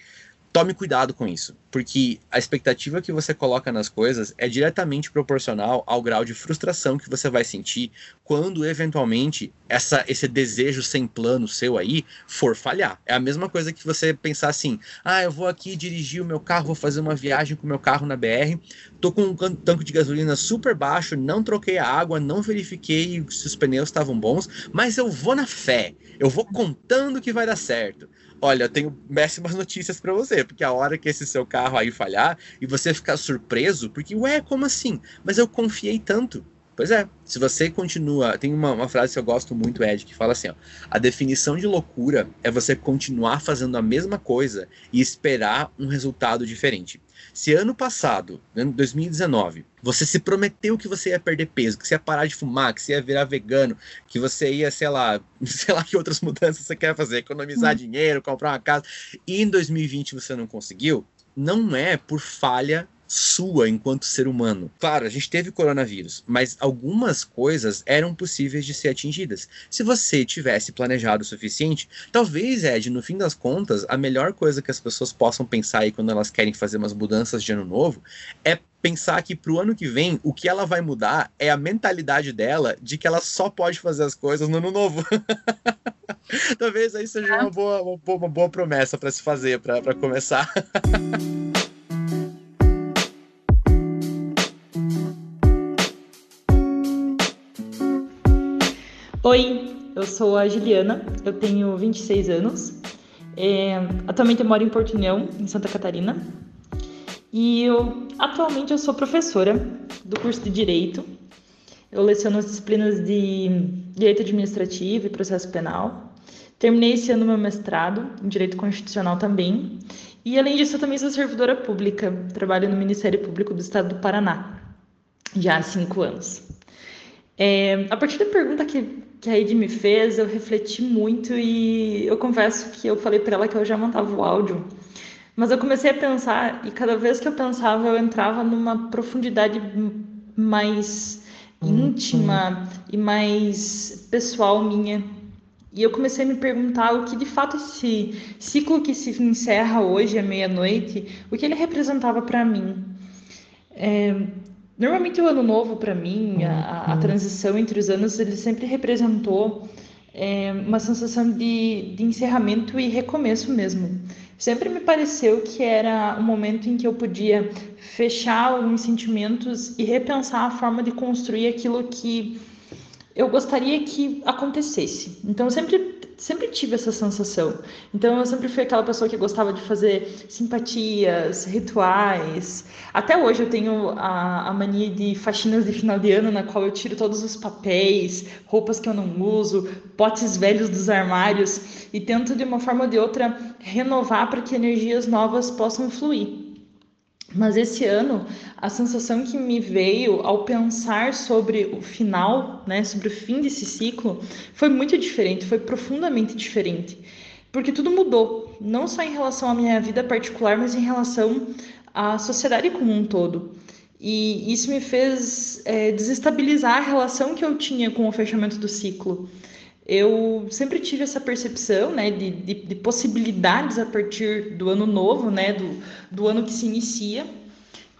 tome cuidado com isso, porque a expectativa que você coloca nas coisas é diretamente proporcional ao grau de frustração que você vai sentir quando eventualmente essa, esse desejo sem plano seu aí for falhar. É a mesma coisa que você pensar assim: ah, eu vou aqui dirigir o meu carro, vou fazer uma viagem com o meu carro na BR, tô com um tanque de gasolina super baixo, não troquei a água, não verifiquei se os pneus estavam bons, mas eu vou na fé, eu vou contando que vai dar certo. Olha, eu tenho péssimas notícias para você, porque a hora que esse seu carro aí falhar e você ficar surpreso, porque, ué, como assim? Mas eu confiei tanto. Pois é, se você continua. Tem uma, uma, frase que eu gosto muito, Ed, que fala assim: ó, a definição de loucura é você continuar fazendo a mesma coisa e esperar um resultado diferente. Se ano passado, ano 2019, você se prometeu que você ia perder peso, que você ia parar de fumar, que você ia virar vegano, que você ia, sei lá, sei lá que outras mudanças você quer fazer, economizar hum. dinheiro, comprar uma casa, e em 2020 você não conseguiu, não é por falha sua enquanto ser humano. Claro, a gente teve coronavírus, mas algumas coisas eram possíveis de ser atingidas. Se você tivesse planejado o suficiente, talvez, Ed, no fim das contas, a melhor coisa que as pessoas possam pensar aí quando elas querem fazer umas mudanças de ano novo é pensar que pro ano que vem, o que ela vai mudar é a mentalidade dela de que ela só pode fazer as coisas no ano novo. talvez aí seja uma boa, uma boa, uma boa promessa para se fazer, para começar. Oi, eu sou a Juliana, eu tenho 26 anos. É, atualmente eu moro em Porto União, em Santa Catarina. E eu, atualmente eu sou professora do curso de Direito. Eu leciono as disciplinas de Direito Administrativo e Processo Penal. Terminei esse ano meu mestrado em Direito Constitucional também. E além disso, eu também sou servidora pública. Trabalho no Ministério Público do Estado do Paraná já há cinco anos. É, a partir da pergunta que que a Ed me fez, eu refleti muito e eu confesso que eu falei para ela que eu já montava o áudio. Mas eu comecei a pensar e cada vez que eu pensava, eu entrava numa profundidade mais íntima e mais pessoal minha. E eu comecei a me perguntar o que de fato esse ciclo que se encerra hoje à meia-noite, o que ele representava para mim. É, Normalmente o ano novo para mim, a, a, uhum. transição entre os anos, ele sempre representou é, uma sensação de, de encerramento e recomeço mesmo. Sempre me pareceu que era um momento em que eu podia fechar alguns sentimentos e repensar a forma de construir aquilo que eu gostaria que acontecesse. Então, sempre sempre tive essa sensação. Então eu sempre fui aquela pessoa que gostava de fazer simpatias, rituais. Até hoje eu tenho a, a mania de faxinas de final de ano, na qual eu tiro todos os papéis, roupas que eu não uso, potes velhos dos armários e tento de uma forma ou de outra renovar para que energias novas possam fluir. Mas esse ano, a sensação que me veio ao pensar sobre o final, né, sobre o fim desse ciclo, foi muito diferente, foi profundamente diferente. Porque tudo mudou, não só em relação à minha vida particular, mas em relação à sociedade como um todo. E isso me fez é, desestabilizar a relação que eu tinha com o fechamento do ciclo eu sempre tive essa percepção né, de, de, de, possibilidades a partir do ano novo, né, do, do ano que se inicia.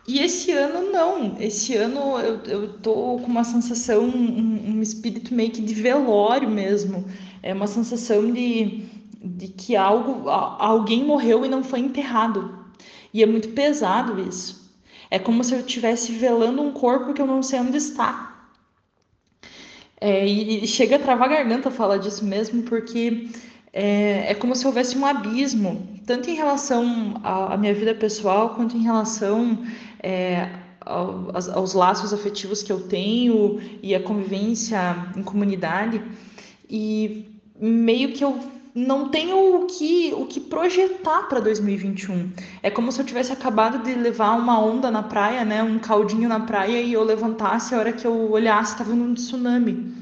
E esse ano não, esse ano eu, eu tô com uma sensação, um, um espírito meio que de velório mesmo. É uma sensação de, de que algo, alguém morreu e não foi enterrado. E é muito pesado isso. É como se eu estivesse velando um corpo que eu não sei onde está. É, e chega a travar a garganta falar disso mesmo, porque é, é, como se houvesse um abismo, tanto em relação à, minha vida pessoal, quanto em relação é, aos, aos, laços afetivos que eu tenho e a convivência em comunidade. E meio que eu não tenho o que, o que projetar para 2021. É como se eu tivesse acabado de levar uma onda na praia, né, um caldinho na praia, e eu levantasse a hora que eu olhasse estava um tsunami.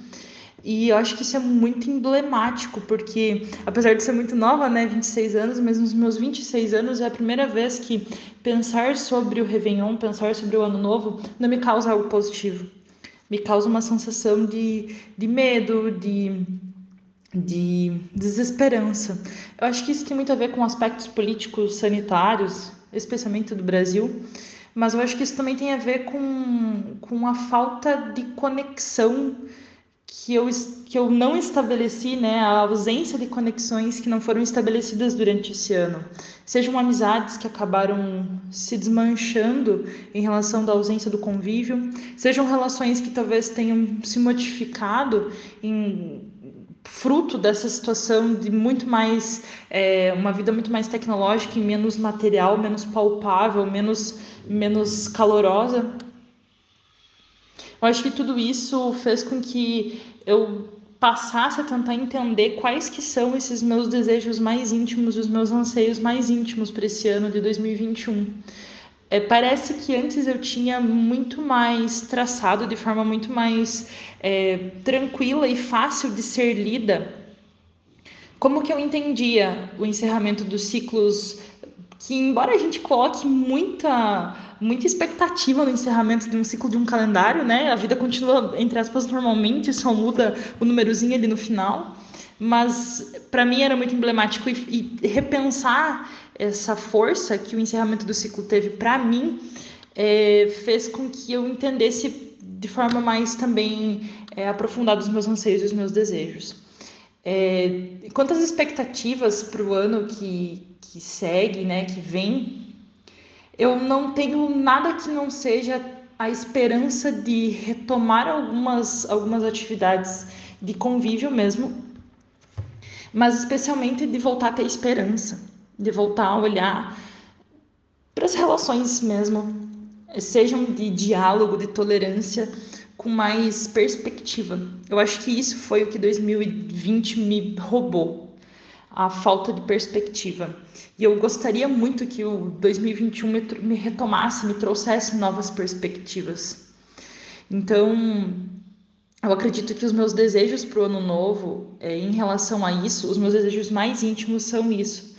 E eu acho que isso é muito emblemático, porque apesar de ser muito nova, né, 26 anos, mas nos meus 26 anos é a primeira vez que pensar sobre o Réveillon, pensar sobre o Ano Novo, não me causa algo positivo. Me causa uma sensação de, de medo, de, de desesperança. Eu acho que isso tem muito a ver com aspectos políticos sanitários, especialmente do Brasil, mas eu acho que isso também tem a ver com, com a falta de conexão que eu, que eu não estabeleci, né, a ausência de conexões que não foram estabelecidas durante esse ano. Sejam amizades que acabaram se desmanchando em relação da ausência do convívio, sejam relações que talvez tenham se modificado em fruto dessa situação de muito mais é, uma vida muito mais tecnológica e menos material, menos palpável, menos menos calorosa. Eu acho que tudo isso fez com que eu passasse a tentar entender quais que são esses meus desejos mais íntimos, os meus anseios mais íntimos para esse ano de 2021. É, parece que antes eu tinha muito mais traçado de forma muito mais é, tranquila e fácil de ser lida. Como que eu entendia o encerramento dos ciclos que, embora a gente coloque muita muita expectativa no encerramento de um ciclo de um calendário, né? A vida continua, entre aspas, normalmente, só muda o númerozinho ali no final. Mas para mim era muito emblemático e, e, repensar essa força que o encerramento do ciclo teve para mim é, fez com que eu entendesse de forma mais também é, aprofundada os meus anseios e os meus desejos. É, quanto expectativas para o ano que, que segue, né, que vem, eu não tenho nada que não seja a esperança de retomar algumas, algumas atividades de convívio mesmo, mas especialmente de voltar a ter esperança, de voltar a olhar para as relações mesmo, sejam de diálogo, de tolerância, com mais perspectiva. Eu acho que isso foi o que 2020 me roubou a falta de perspectiva. E eu gostaria muito que o 2021 me, me retomasse, me trouxesse novas perspectivas. Então, eu acredito que os meus desejos para o ano novo, é, em relação a isso, os meus desejos mais íntimos são isso.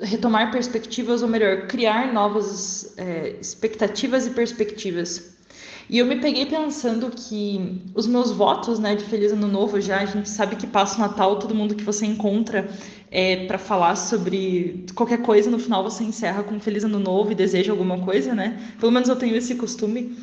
Retomar perspectivas, ou melhor, criar novas é, expectativas e perspectivas. E eu me peguei pensando que os meus votos, né, de Feliz Ano Novo, já a gente sabe que passa o Natal, todo mundo que você encontra é, para falar sobre qualquer coisa, no final você encerra com Feliz Ano Novo e deseja alguma coisa, né? Pelo menos eu tenho esse costume.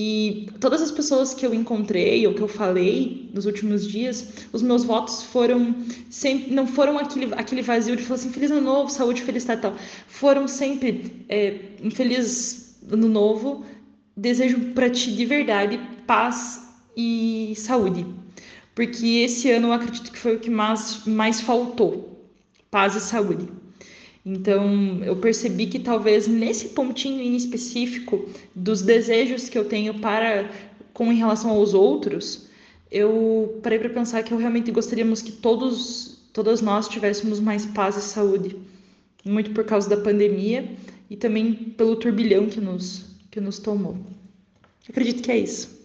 E todas as pessoas que eu encontrei ou que eu falei nos últimos dias, os meus votos foram sempre, não foram aquele, aquele vazio de falar assim, feliz ano novo, saúde, felicidade e tal. Foram sempre é, um feliz ano novo, desejo para ti de verdade paz e saúde. Porque esse ano eu acredito que foi o que mais, mais faltou: paz e saúde. Então, eu percebi que talvez nesse pontinho em específico dos desejos que eu tenho para com em relação aos outros, eu parei para pensar que eu realmente gostaríamos que todos todas nós tivéssemos mais paz e saúde, muito por causa da pandemia e também pelo turbilhão que nos que nos tomou. Acredito que é isso.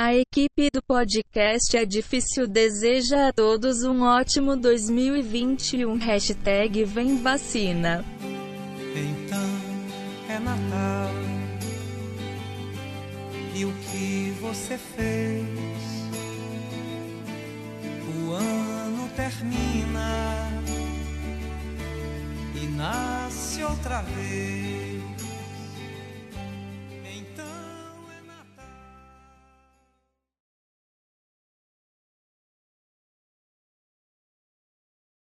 A equipe do podcast É Difícil deseja a todos um ótimo 2021. Hashtag Vem Vacina. Então é Natal. E o que você fez? O ano termina e nasce outra vez